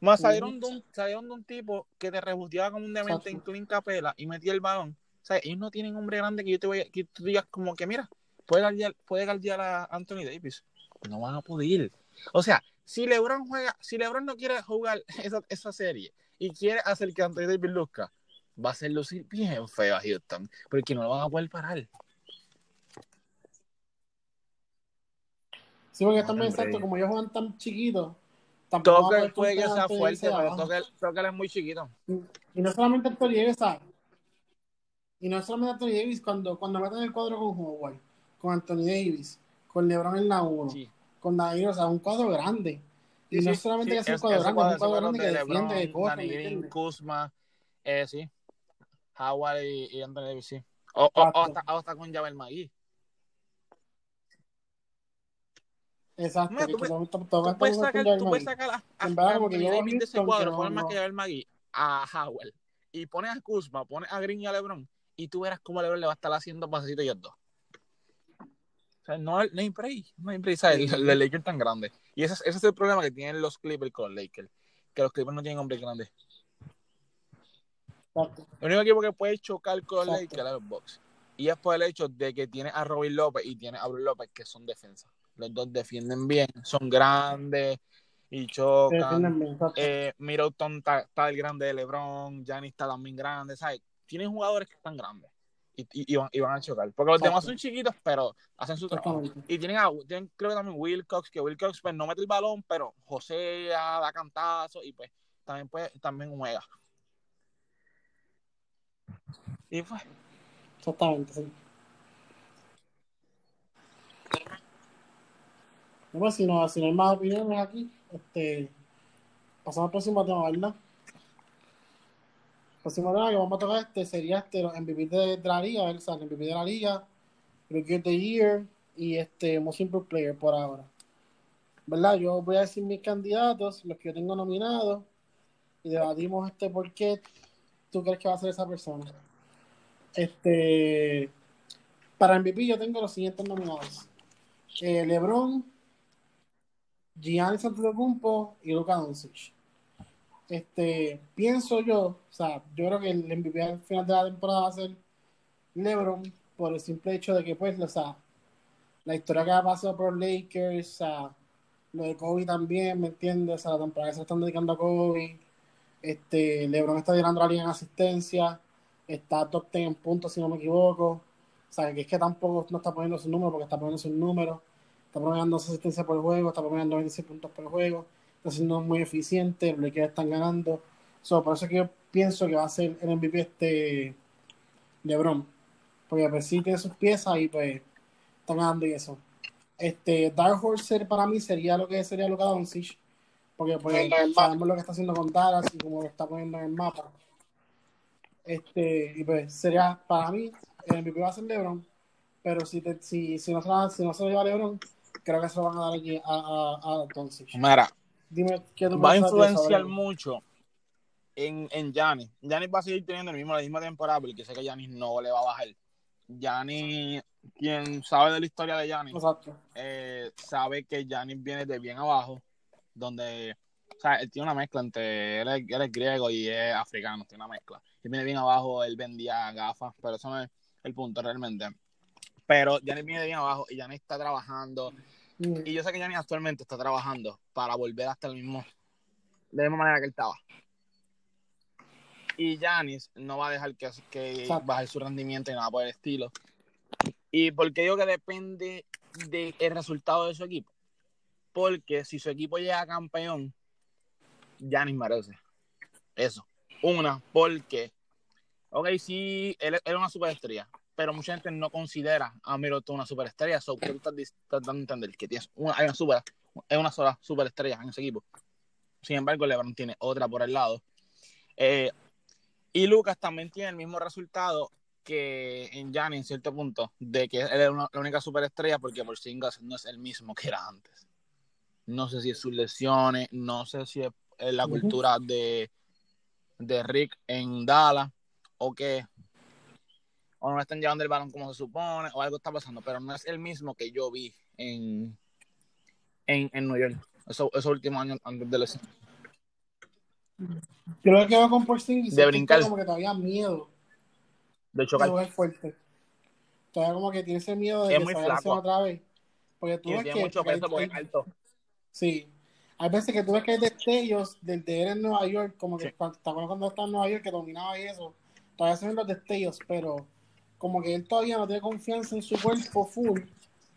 Más salieron de, un, salieron de un tipo que te rebusteaba como un demente en. Clint Capela y metía el balón. O sea, ellos no tienen hombre grande que yo te voy a, que tú digas como que, mira, puede guardiar, puede guardiar a Anthony Davis. No van a poder. O sea, si LeBron juega, si LeBron no quiere jugar esa, esa serie y quiere hacer que Anthony Davis luzca, va a ser lucir bien feo a Houston, porque no lo van a poder parar. Sí, porque también, Hombre. exacto, como ellos juegan tan chiquitos, poder puede que sea de fuerte, de pero Toque es muy chiquito. Y no solamente Anthony Davis, ¿sabes? Y no solamente Anthony Davis, cuando, cuando meten el cuadro con Howard, con Anthony Davis, con LeBron en la 1, Sí. con David, o sea, un cuadro grande. Y Sí, no solamente sí, que sea un es- cuadro grande, es un cuadro grande que de defiende, corre, ¿me Green? Kuzma, eh, sí. Howard y, y Anthony Davis, sí. O, o, hasta, o hasta con Javel McGee. Exacto, Mira, tú puedes- Tú sacar, tú puedes sacar a, a, verdad, yo de ese cuadro, que pones no- más no- que Javel McGee, a Howard, y pones a Kuzma, pones a Green y a LeBron, y tú verás cómo LeBron le va a estar haciendo pasecitos ellos dos. O sea, no, no hay break, no hay break, ¿sabes? El, el Lakers tan grande. Y ese, es- ese es el problema que tienen los Clippers con los Lakers, que los Clippers no tienen hombres grandes. Exacto. El único equipo que puede chocar con. Lakers es los Bucks. Y es por el hecho de que tiene a Robin López y tiene a Bruce López, que son defensas. Los dos defienden bien, son grandes y chocan. Eh, Middleton está, está el grande de LeBron, Giannis está también grande, ¿sabes? Tienen jugadores que están grandes y, y- y van, y van a chocar. Porque los Exacto. demás son chiquitos, pero hacen su trabajo. Y tienen, a, tienen creo que también Wilcox, que Wilcox pues, no mete el balón, pero José da cantazo y pues también, puede, también juega. Y pues, Exactamente, sí. Si, no, si no hay más opiniones aquí, este, pasamos al próximo tema, ¿verdad? El próximo tema que vamos a tocar este sería este, MVP de, la liga, ¿verdad? El MVP de la liga, Rookie of the Year y este Most Improved Player por ahora. ¿Verdad? Yo voy a decir mis candidatos, los que yo tengo nominados, y debatimos este por qué tú crees que va a ser esa persona. Este, para MVP yo tengo los siguientes nominados. Eh, LeBron, Giannis Antetokounmpo y Luka Doncic. Este, pienso yo, o sea, yo creo que el MVP al final de la temporada va a ser LeBron por el simple hecho de que, pues, o sea, la historia que ha pasado por Lakers, o sea, lo de Kobe también, ¿me entiendes? O sea, la temporada que se están dedicando a Kobe. Este, LeBron está llenando la liga en asistencia, está top 10 en puntos, si no me equivoco. O sea, que es que tampoco no está poniendo sus números porque está poniendo sus números. Está promediando asistencia por juego, está promediando 26 puntos por juego. Está siendo muy eficiente, los Lakers están ganando. So, por eso es que yo pienso que va a ser el MVP este LeBron. Porque pues sí tiene sus piezas y pues están ganando y eso. Este, Dark Horse para mí sería lo que sería Luka Doncic. Porque pues sabemos lo que está haciendo con Dallas y como lo está poniendo en el mapa. Este, y pues sería para mí el MVP va a ser LeBron. Pero si, te, si, si, no se lo, si no se lo lleva LeBron, creo que se van a dar aquí a, a, a Doncic. mira, Dime qué va a influenciar mucho en, en Giannis. Giannis va a seguir teniendo el mismo, la misma temporada porque sé que Giannis no le va a bajar. Gianni, quien sabe de la historia de Gianni, Exacto. eh, sabe que Gianni viene de bien abajo, donde, o sea, él tiene una mezcla entre, él es, él es griego y es africano, tiene una mezcla. Él viene bien abajo, él vendía gafas, pero eso no es el punto realmente. Pero Gianni viene de bien abajo y Gianni está trabajando, Mm. y yo sé que Gianni actualmente está trabajando para volver hasta el mismo, de la misma manera que él estaba. Y Giannis no va a dejar que, que baje su rendimiento y nada por el estilo. Y porque digo que depende del resultado de su equipo. Porque si su equipo llega campeón, Giannis merece. Eso. Una, porque, ok, sí, él, él es una superestrella, pero mucha gente no considera a Middleton una superestrella. So, ¿qué tú estás, estás dando a entender? Que tienes una, hay una, super, hay una sola superestrella en ese equipo. Sin embargo, LeBron tiene otra por el lado. Eh, y Lucas también tiene el mismo resultado que en Giannis en cierto punto, de que él es una- la única superestrella porque por Porzingis no es el mismo que era antes. No sé si es sus lesiones, no sé si es es la cultura de, de Rick en Dallas o que o no están llevando el balón como se supone o algo está pasando, pero no es el mismo que yo vi en, en, en New York esos, esos últimos años antes de lesión. Yo lo que veo con Porzingis De es brincar. como que todavía miedo De chocar. jugar fuerte. Todavía como que tiene ese miedo de Es que muy flaco. otra vez. Porque tú Y ves tiene que mucho peso porque es alto. Sí. Hay veces que tú ves que hay destellos del de él en Nueva York, como que Sí. cuando, ¿te acuerdas cuando estaba en Nueva York que dominaba y eso? Todavía se ven los destellos, pero como que él todavía no tiene confianza en su cuerpo full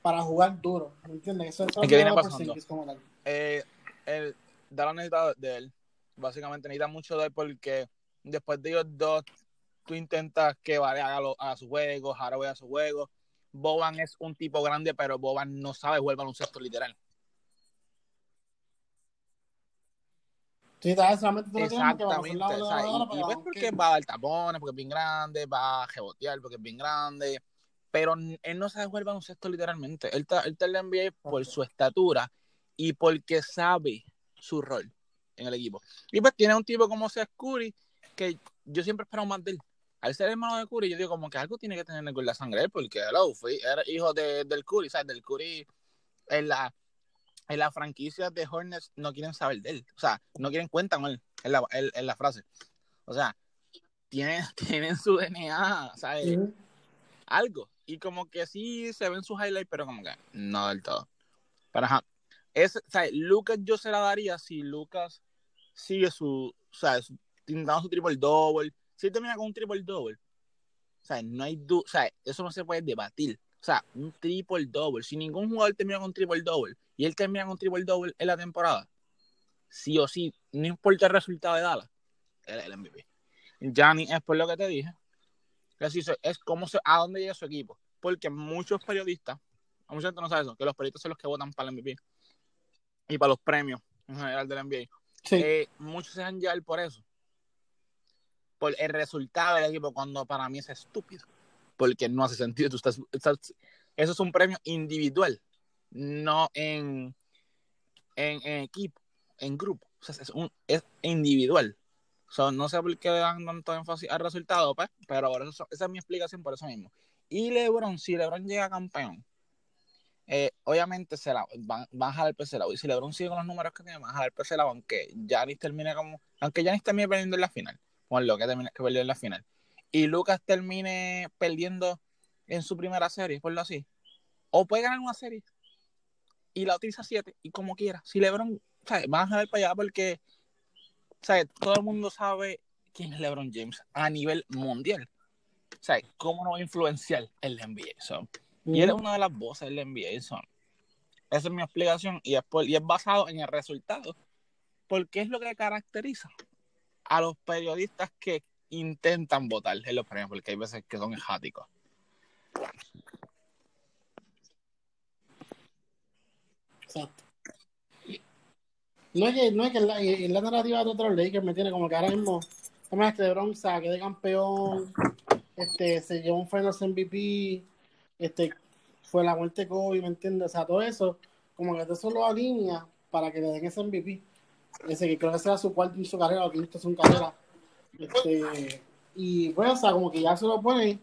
para jugar duro. ¿Me entiendes? Eso, eso ¿Y es qué lo viene de pasando? Como tal. eh, el Dallas necesita de él. Básicamente necesita mucho de él porque después de ellos dos, tú intentas que Vare haga, lo- haga su juego, Haraway haga su juego. Boban es un tipo grande, pero Boban no sabe jugar baloncesto literal. Sí, tal vez solamente tú lo tienes porque vamos a hacer Exactamente. o sea, y, y pues que- porque va a dar tapones, porque es bien grande, va a rebotear porque es bien grande. Pero él no sabe jugar baloncesto literalmente. Él está, él está en la NBA por su estatura y porque sabe su rol en el equipo. Y pues tiene un tipo como Seth Curry que yo siempre espero más de él. Al ser hermano de Curry, yo digo como que algo tiene que tener con la sangre porque hello, fui, era hijo de, del Curry, ¿sabes? Del Curry en la, en la franquicia de Hornets no quieren saber de él. O sea, no quieren cuenta con él, en la, en, en la frase. O sea, tienen, tienen su DNA, ¿sabes? Ujú. algo. Y como que sí se ven sus highlights, pero como que no del todo. Pero ajá. Es, o sea, Lucas yo se la daría si Lucas sigue su, o sea, su- intentando su triple double. Si termina con un triple double. O sea, no hay du o sea, eso no se puede debatir. O sea, un triple double. Si ningún jugador termina con triple double y él termina con triple double en la temporada, sí o sí, no importa el resultado de Dallas, él es el MVP. Gianni es por lo que te dije. Es como se, a dónde llega su equipo. Porque muchos periodistas, a mucha gente no sabe eso, que los periodistas son los que votan para el MVP y para los premios en general del NBA. Sí. Eh, muchos se dejan llevar por eso. Por el resultado del equipo, cuando para mí es estúpido. Porque no hace sentido. Tú estás, eso es un premio individual, no en, en, equipo, en grupo. Es, un, es individual. So, no sé por qué dan tanto énfasis al resultado, pues, pero eso, esa es mi explicación por eso mismo. Y LeBron, si LeBron llega campeón, eh, obviamente se la, van, van a jalar el lado. Y si LeBron sigue con los números que tiene, van a jalar el lado, aunque Giannis termine como. Aunque Giannis termine perdiendo en la final. Por lo que termine que perdió en la final. Y Lucas termine perdiendo en su primera serie, por lo así. O puede ganar una serie y la utiliza siete, y como quiera. Si LeBron, ¿sabes? Van a jalar para allá porque. ¿sabes? Todo el mundo sabe quién es LeBron James a nivel mundial. ¿Sabes? ¿Cómo no va a influenciar el NBA? So, y él es una de las voces del NBA. so. Esa es mi explicación y es, por- y es basado en el resultado. Porque es lo que caracteriza a los periodistas que intentan votar en los premios, porque hay veces que son erráticos. Exacto. No es que, no es que la, la narrativa de otros Lakers me tiene como que ahora mismo, además que LeBron saque de campeón, este, se llevó un Finals MVP, este, fue la muerte de Kobe, ¿me entiendes? O sea, todo eso, como que todo eso lo alinea para que le den ese MVP. Ese que creo que sea su cuarto en su carrera o quinto en su carrera. Este, y pues, o sea, como que ya se lo pone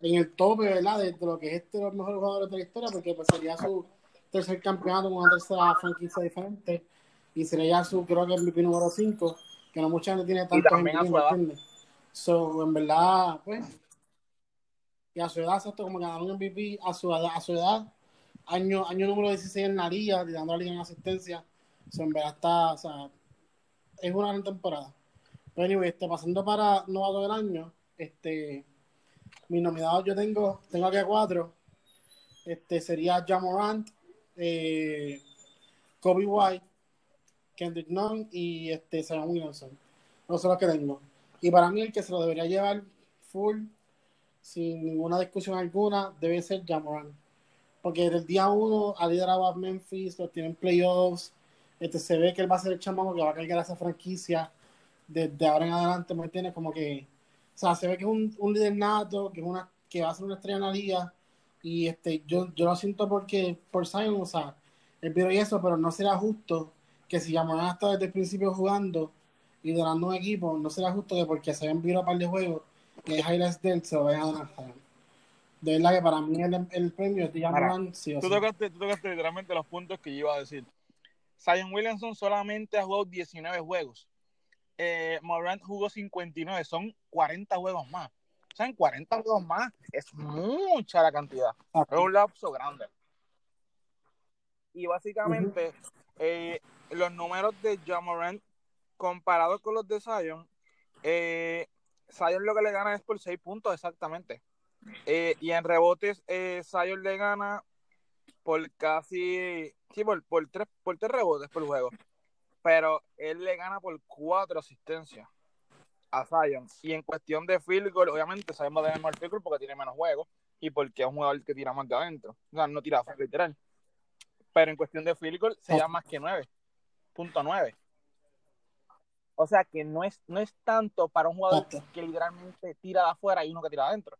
en el tope, ¿verdad? De, de lo que es este de los mejores jugadores de la historia, porque pues sería su tercer campeonato con una tercera franquicia diferente y sería ya su, creo que MVP número 5, que no mucha gente tiene edad. ¿entiendes? So, en verdad, pues, y a su edad, exacto, como ganar un MVP a su edad, a su edad año, año número 16 en la liga, tirando a la liga en asistencia, so, en verdad está, o sea, es una gran temporada. Pero anyway, este, pasando para novato del año, este, mis nominados yo tengo, tengo aquí a cuatro, este, sería Jamorant, eh, Kobe White, Kendrick Nunn y este, Zion Williamson. Esos son los que tengo. Y para mí el que se lo debería llevar full, sin ninguna discusión alguna, debe ser Jamorant. Porque desde el día uno ha liderado a Memphis, los tienen playoffs, este, se ve que él va a ser el chamaco que va a cargar a esa franquicia desde ahora en adelante, ¿me entiendes? Como que, o sea, se ve que es un, un líder nato, que es una, que va a ser una estrella en la liga, y este, yo, yo lo siento porque, por Zion, o sea, él vio y eso, pero no será justo que si Yamarán está desde el principio jugando y liderando un equipo, no será justo que porque se hayan visto un par de juegos que es highlights de él, se lo vayan a a Zion. De verdad que para mí el, el premio es de Yamarán, sí o Tú sí. tocaste, tú tocaste literalmente los puntos que yo iba a decir. Zion Williamson solamente ha jugado 19 juegos. Eh, Morant jugó 59, son 40 juegos más. O sea, en 40 juegos más es mucha la cantidad. Es un lapso grande. Y básicamente, eh, los números de Jamorant comparados con los de Zion, eh, Zion lo que le gana es por 6 puntos exactamente. Eh, y en rebotes, eh, Zion le gana por casi, sí, por, por, tres, por tres rebotes por juego. Pero él le gana por cuatro asistencias a Zion. Y en cuestión de field goal, obviamente a tener más field goal porque tiene menos juegos y porque es un jugador que tira más de adentro. O sea, no tira afuera, literal. Pero en cuestión de field goal, se llama más que 9. Punto 9. O sea que no es, no es tanto para un jugador que literalmente tira de afuera y uno que tira de adentro.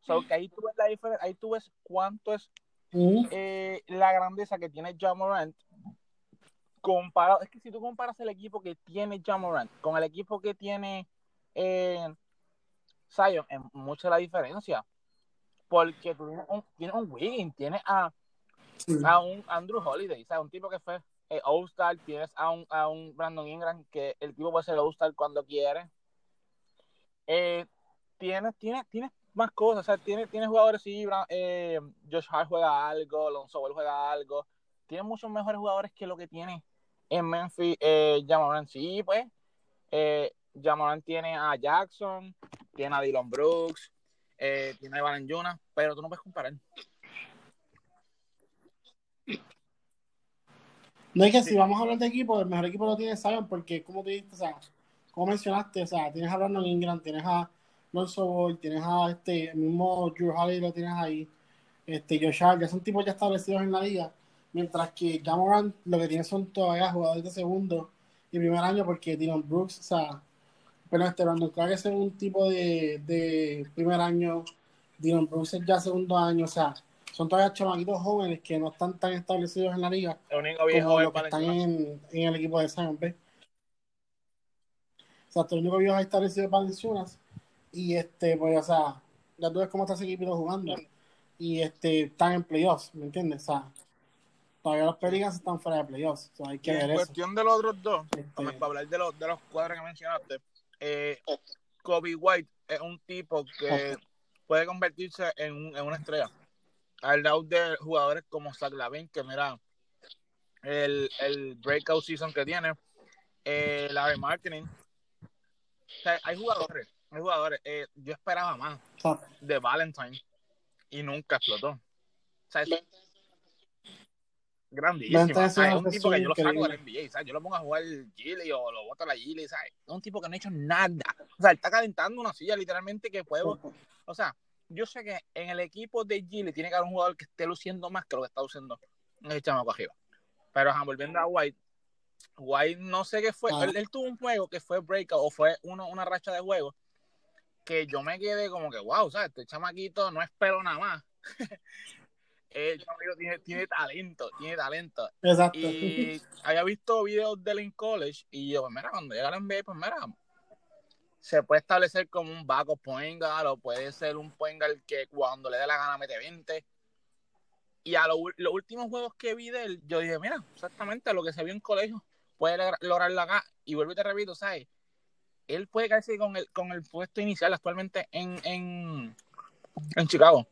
O sea, que ahí tú ves la diferencia, ahí tú ves cuánto es eh, la grandeza que tiene Jamorant comparado, es que si tú comparas el equipo que tiene Jamorant con el equipo que tiene eh, Zion, es mucha la diferencia. Porque tú tienes un, tienes un Wiggins, tienes a, Sí. a un Andrew Holiday, ¿sabes? un tipo que fue eh, All-Star, tienes a un, a un Brandon Ingram, que el tipo puede ser All-Star cuando quiere. Eh, tienes, tienes, tienes más cosas, o sea, tienes, tienes jugadores, sí, eh, Josh Hart juega algo, Alonso Ball juega algo, tienes muchos mejores jugadores que lo que tiene en Memphis, eh, Jamoran, sí, pues, eh, Jamoran tiene a Jackson, tiene a Dylan Brooks, eh, tiene a Valenciuna, pero tú no puedes comparar. No es que si vamos a hablar de equipo, el mejor equipo lo tiene Zion, porque como tú dijiste, o sea, como mencionaste, o sea, tienes a Brandon Ingram, tienes a Lonzo Ball, tienes a este, el mismo Drew Holiday lo tienes ahí, este, Josh Hart, ya son tipos ya establecidos en la liga, mientras que Jamoran lo que tiene son todavía jugadores de segundo y primer año, porque Dylan Brooks, o sea, pero este Brandon Clark es un tipo de, de primer año, Dylan Brooks es ya segundo año, o sea, son todavía chamaquitos jóvenes que no están tan establecidos en la liga El único viejo como los que están en, en el equipo de Zion, ¿ves? O sea, el único viejo establecido es Valenciunas y este, pues, o sea, ya tú ves cómo está ese equipo jugando y este, están en playoffs, ¿me entiendes? O sea, todavía los Pelicans están fuera de playoffs, o sea, hay Y que ver en eso. cuestión de los otros dos, Este, para hablar de los, de los cuadros que mencionaste, eh, Kobe White es un tipo que puede convertirse en, un- en una estrella. Al lado de jugadores como Zach Lavin, que mira el, el breakout season que tiene, eh, Larry Marketing. O sea, hay jugadores, hay jugadores. eh, yo esperaba más de Valentine y nunca explotó. O sea, es grandísimo. Valentine O sea, es un tipo que yo lo saco del NBA, ¿sabes? Yo lo pongo a jugar Gile o lo boto a la Gile, ¿sabes? Es un tipo que no ha hecho nada. O sea, él está calentando una silla literalmente que puede... O sea, yo sé que en el equipo de Gile tiene que haber un jugador que esté luciendo más que lo que está luciendo el chamaco arriba. Pero ajá, volviendo a White, White no sé qué fue. Ah. Él, él tuvo un juego que fue breakout o fue uno, una racha de juego que yo me quedé como que, wow, ¿sabes? Este chamaquito no es pelo nada más. el chamaquito tiene, tiene talento, tiene talento. Exacto. Y había visto videos de él en college y yo, pues mira, cuando llega al NBA, pues mira, se puede establecer como un backup point guard o puede ser un point guard que cuando le dé la gana mete 20. Y a lo- los últimos juegos que vi de él, yo dije, mira, exactamente lo que se vio en colegio, puede logra- lograrlo acá. Y vuelvo y te repito, ¿sabes? Él puede caerse con el, con el puesto inicial actualmente en, en, en Chicago.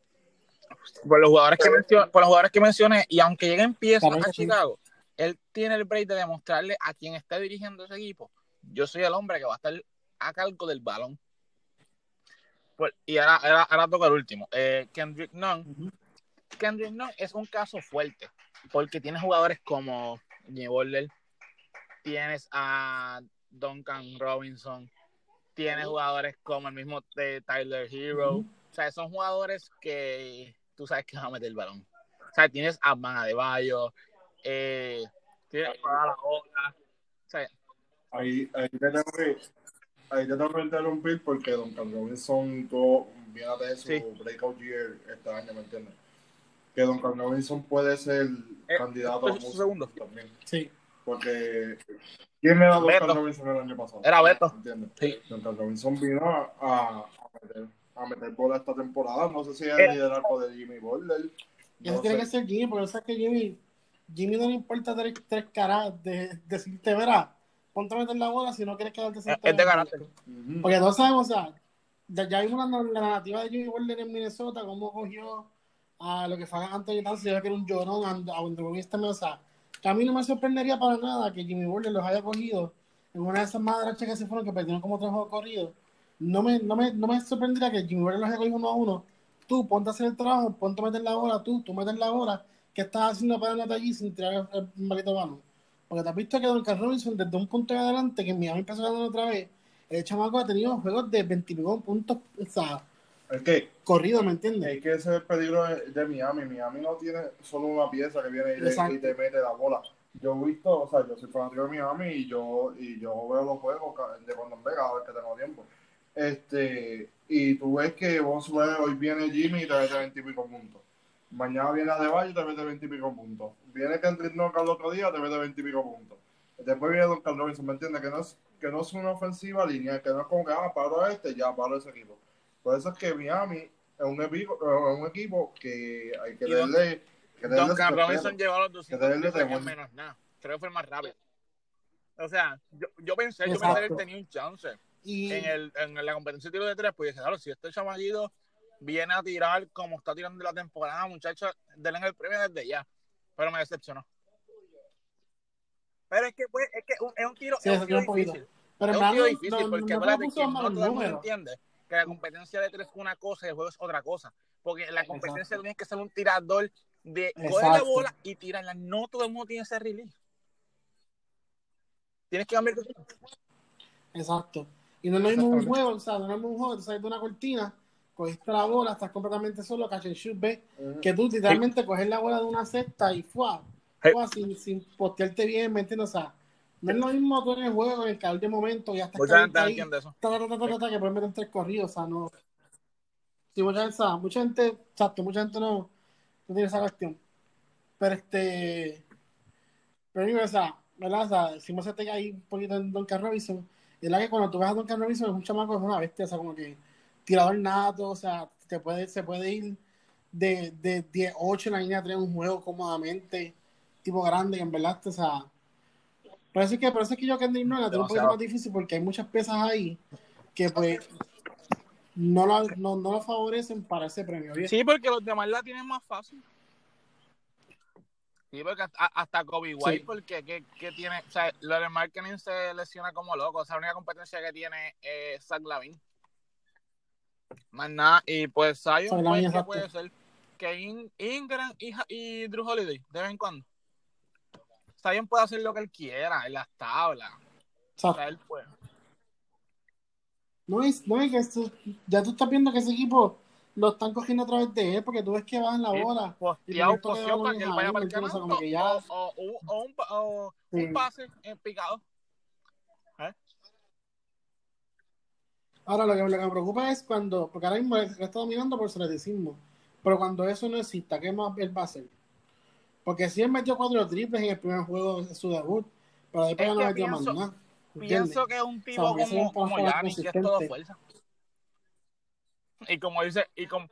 Por los, jugadores que mencioné, por los jugadores que mencioné, y aunque lleguen piezas Claro que a. Chicago, él tiene el break de demostrarle a quien está dirigiendo ese equipo, yo soy el hombre que va a estar a cargo del balón. Pues, y ahora, ahora, ahora toca el último. Eh, Kendrick Nunn. Kendrick Nunn es un caso fuerte, porque tiene jugadores como Jimmy Butler, tienes a Duncan Robinson, tienes jugadores como el mismo de Tyler Hero. O sea, son jugadores que tú sabes que van a meter el balón. O sea, tienes a Van de Bayo, eh, tienes a la otra. O sea, Ahí, ahí te tengo que, ahí te tengo que interrumpir porque Duncan Robinson tuvo, viene a tener su Sí. breakout year este año, ¿me entiendes? Que Duncan Robinson puede ser Eh, candidato a esto es su segundo. también. Sí. Porque ¿quién era Duncan Beto. Robinson el año pasado? Era Beto. ¿Me entiendes? Sí. Duncan Robinson vino a, a meter, a meter bola esta temporada. No sé si es Eh. el liderazgo de Jimmy Butler. Y eso No tiene sé. que ser Jimmy, porque sabes que Jimmy, Jimmy no le importa tres, tres caras de decirte, verá, ponte a meter la bola si no quieres quedarte Es de carácter. Porque todos sabemos, o sea, ya, ya vimos la, la narrativa de Jimmy Butler en Minnesota, cómo cogió a lo que fue Towns, se veía que era un llorón, a, a Wendell Williams también, o sea, que a mí no me sorprendería para nada que Jimmy Butler los haya cogido en una de esas madrachas que se fueron, que perdieron como tres juegos corridos. No me, no, me, no me sorprendería que Jimmy Butler los cogido uno a uno. Tú, ponte a hacer el trabajo, ponte a meter la bola, tú, tú metes la bola, ¿qué estás haciendo para andarte allí sin tirar el, el maldito balón? Porque te has visto que Duncan Robinson, desde un punto de adelante, que en Miami empezó a ganar otra vez, el chamaco ha tenido juegos de 29 puntos, o sea, que corrido, ¿me entiendes? Es que ese es el peligro de, de Miami. Miami no tiene solo una pieza que viene y, le- y te mete la bola. Yo he visto, o sea, yo soy fanático de Miami y yo, y yo veo los juegos de cuando en Vega, cada vez que tengo tiempo. Este, y tú ves que vos ves, hoy viene Jimmy y te mete 20 y pico puntos. Mañana viene Adebayo y te mete 20 y pico puntos. Viene Kendrick Nunn al otro día te mete 20 y pico puntos. Después viene Don Carlos Robinson, ¿me entiendes? Que no es, que no es una ofensiva lineal, que no es como que, ah, paro a este, ya paro a ese equipo. Por eso es que Miami es un equipo, es un equipo que hay que Y Don- darle. Que darle Duncan su Robinson llevó a los Que 200 darle triples en temor. menos nada. Creo que fue el más rápido. O sea, yo, yo pensé, yo Exacto. pensé que él tenía un chance Y en, el, en la competencia de tiro de tres, pues dije, claro, si este chamaquito viene a tirar como está tirando la temporada, muchachos, denle el premio desde ya. Pero me decepcionó. Pero es que, pues, es que un- es un tiro, Sí, es un tiro difícil. pero Es un tiro difícil no- porque no que no todo el mundo entiende que la competencia de tres es una cosa y el juego es otra cosa. Porque la competencia tiene que ser un tirador de coger la bola y tirarla. No todo el mundo tiene ese release. Tienes que cambiar. Exacto. Y no es lo mismo un juego, o sea, no es lo mismo un juego, tú sales de una cortina, cogiste la bola, estás completamente solo, catch and shoot, ves, Ujú. que tú literalmente coges la bola de una cesta y fuá, Sí. fuá, sin, sin postearte bien, ¿me entiendes? O sea, no es lo mismo tú en el juego, en el calor de momento, ya estás ahí, entiende eso. ta, ta, ta, ta, ta, ta, que puedes meter tres corridos, o sea, no. Sí, mucha gente, o sea, mucha gente, exacto, mucha gente no, no tiene esa cuestión. Pero este, pero digo, o sea, ¿verdad? O sea, si me te ahí un poquito en Duncan Robinson, es la que cuando tú ves a Duncan Robinson es un chamaco, es una bestia, o sea, como que tirador nato, o sea, te puede, se puede ir de, de 10, 8 en la línea 3 un juego cómodamente, tipo grande, que en verdad, o sea, por eso es que, por eso es que yo Kendrick no la tengo un poquito más difícil porque hay muchas piezas ahí que pues no lo, no, no lo favorecen para ese premio. ¿bien? Sí, porque los demás la tienen más fácil. Sí, porque hasta, hasta Kobe White, Sí. porque que, que tiene, o sea, lo de Marketing se lesiona como loco. O sea, la única competencia que tiene es Zach Lavin. Más nada, y pues Zion, pues, ¿qué puede ser? Que In- Ingram y, Drew Holiday, de vez en cuando. Zion puede hacer lo que él quiera en las tablas. O sea, O sea, él puede. No es, no es que esto- ya tú estás viendo que ese equipo lo están cogiendo a través de él, porque tú ves que bajan la Sí, bola. Posteado, ves posteado que para que él vaya para el. O o, un, o Sí. un pase en picado. Ahora lo que, lo que me preocupa es cuando, porque ahora mismo él está dominando por atleticismo, pero cuando eso no exista, ¿qué más él va a hacer? Porque si él metió cuatro triples en el primer juego de su debut, pero después Es ya no metió más nada. pienso que es un tipo O sea, como, como Giannis, que es todo fuerza. Y como dice, y como,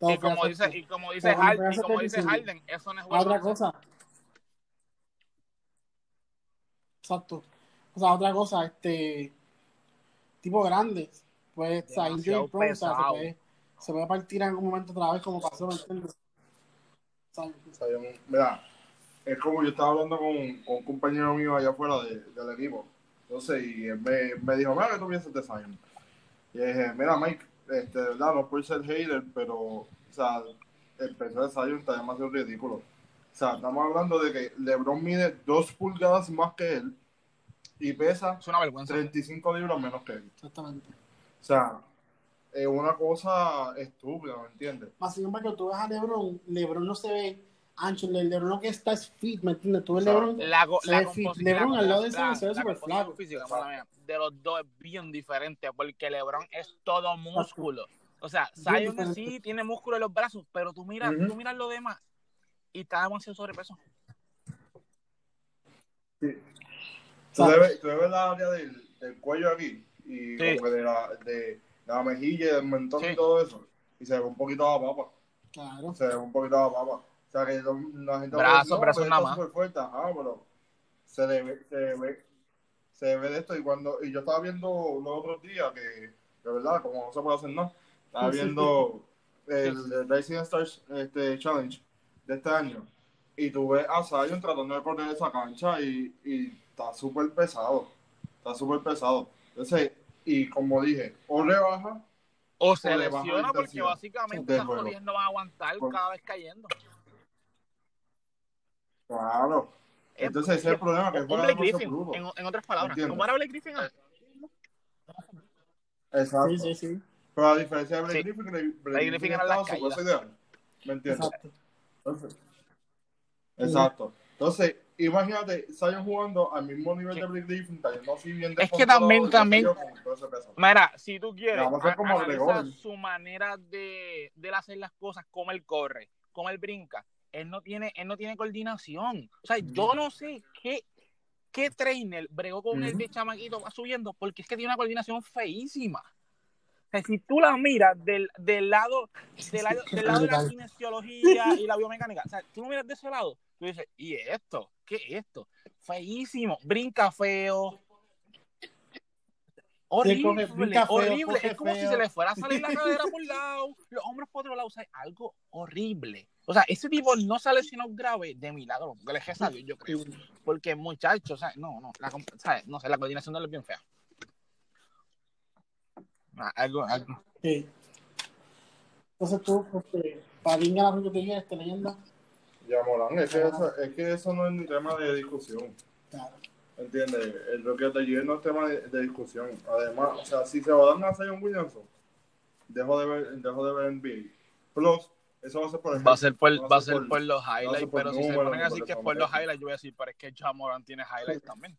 y como dice, y como dice Harden, y como dice 75. Harden, eso no es Otra jugar cosa. Exacto. O sea, otra cosa, este. Tipo grande. Pues, o sea, Demasiado injury prone, o sea, se puede, se puede partir en algún momento otra vez, como pasó, ¿me entiendes? Mira, es como yo estaba hablando con, con un compañero mío allá afuera de- del equipo. Entonces, y él me, me dijo, mira, ¿qué tú piensas de Zion? Y yo dije, mira, Mike, este, de verdad, no por ser hater, pero, o sea, el peso de Zion está demasiado ridículo. O sea, estamos hablando de que LeBron mide dos pulgadas más que él y pesa Es una vergüenza. 35 libras menos que él. exactamente. O sea, es una cosa estúpida, ¿me entiendes? Más sin embargo, tú ves a LeBron, LeBron no se ve ancho, Le- LeBron que está es fit, ¿me entiendes? Tú Exacto. LeBron, La, la fit. LeBron la- al lado de ese se ve súper flaco. física, mala mía, de los dos es bien diferente porque LeBron es todo músculo. O sea, Zion sí tiene músculo en los brazos, pero tú miras, tú miras lo demás y está demasiado sobrepeso. Sí. Tú debes, tú debes la área del, del cuello aquí y Sí. como que de la, de la mejilla, y del mentón Sí. y todo eso. Y se ve un poquito la papa. Claro. Se ve un poquito la papa. O sea que la gente Brazo, no, nada más. fuerte. Ajá, pero se le ve, se ve, se ve de esto. Y cuando y yo estaba viendo los otros días que, de verdad, como no se puede hacer nada, estaba viendo el, el Rising Stars este, Challenge de este año. Y tú ves a Zion tratando de correr esa cancha y, y está súper pesado. Está súper pesado. Entonces, y como dije, o rebaja O se O le baja la lesiona porque básicamente juego. rodillas no van a aguantar Por- cada vez cayendo. Claro. Es- Entonces ese es el problema, que un juega Blake Griffin, en, en otras palabras. ¿Cómo era Blake Griffin? Exacto. Sí, sí, sí. Pero a diferencia de Blake Sí. Griffin, Blake, Blake Griffin era caídas. ideal. ¿Me entiendes? Exacto. Entonces, exacto. Entonces, imagínate, Zion jugando al mismo nivel de Blake Griffin, cayendo así bien Es que también- también-. Mira, si tú quieres, como su manera de, de hacer las cosas, cómo él corre, cómo él brinca. Él no tiene, él no tiene coordinación. O sea, yo no sé qué, qué trainer bregó con él Ujú. de chamaquito va subiendo, porque es que tiene una coordinación feísima. O sea, si tú la miras del, del lado, del lado, del lado de la kinesiología y la biomecánica, o sea, tú lo miras de ese lado, tú dices, ¿y esto? ¿Qué es esto? Feísimo, brinca feo. Horrible, coge- brinca feo, horrible. Es como si se le fuera a salir la cadera por un lado, los hombros por otro lado. O sea, algo horrible. O sea, ese tipo no sale sino grave de milagro, porque le Dios, yo creo. Porque muchacho, o sea, no, no, la, ¿sabes? no sé, la coordinación de él es bien fea. Ah, Algo, algo. Sí. Entonces tú, este, ganar lo que te este leyenda, Ya, Morán, es que, eso, es que eso no es ni tema de discusión. claro. ¿Entiendes? El bloque de ayer no es tema de, de discusión. Además, o sea, si se va a dar a Zion Williamson, dejo de ver, dejo de ver NBA. Plus, eso va a ser por el Va a ser por, no va a ser por los highlights, por pero si se ponen ni a por decir que es por los highlights, yo voy a decir, pero es que Jamoran tiene highlights también.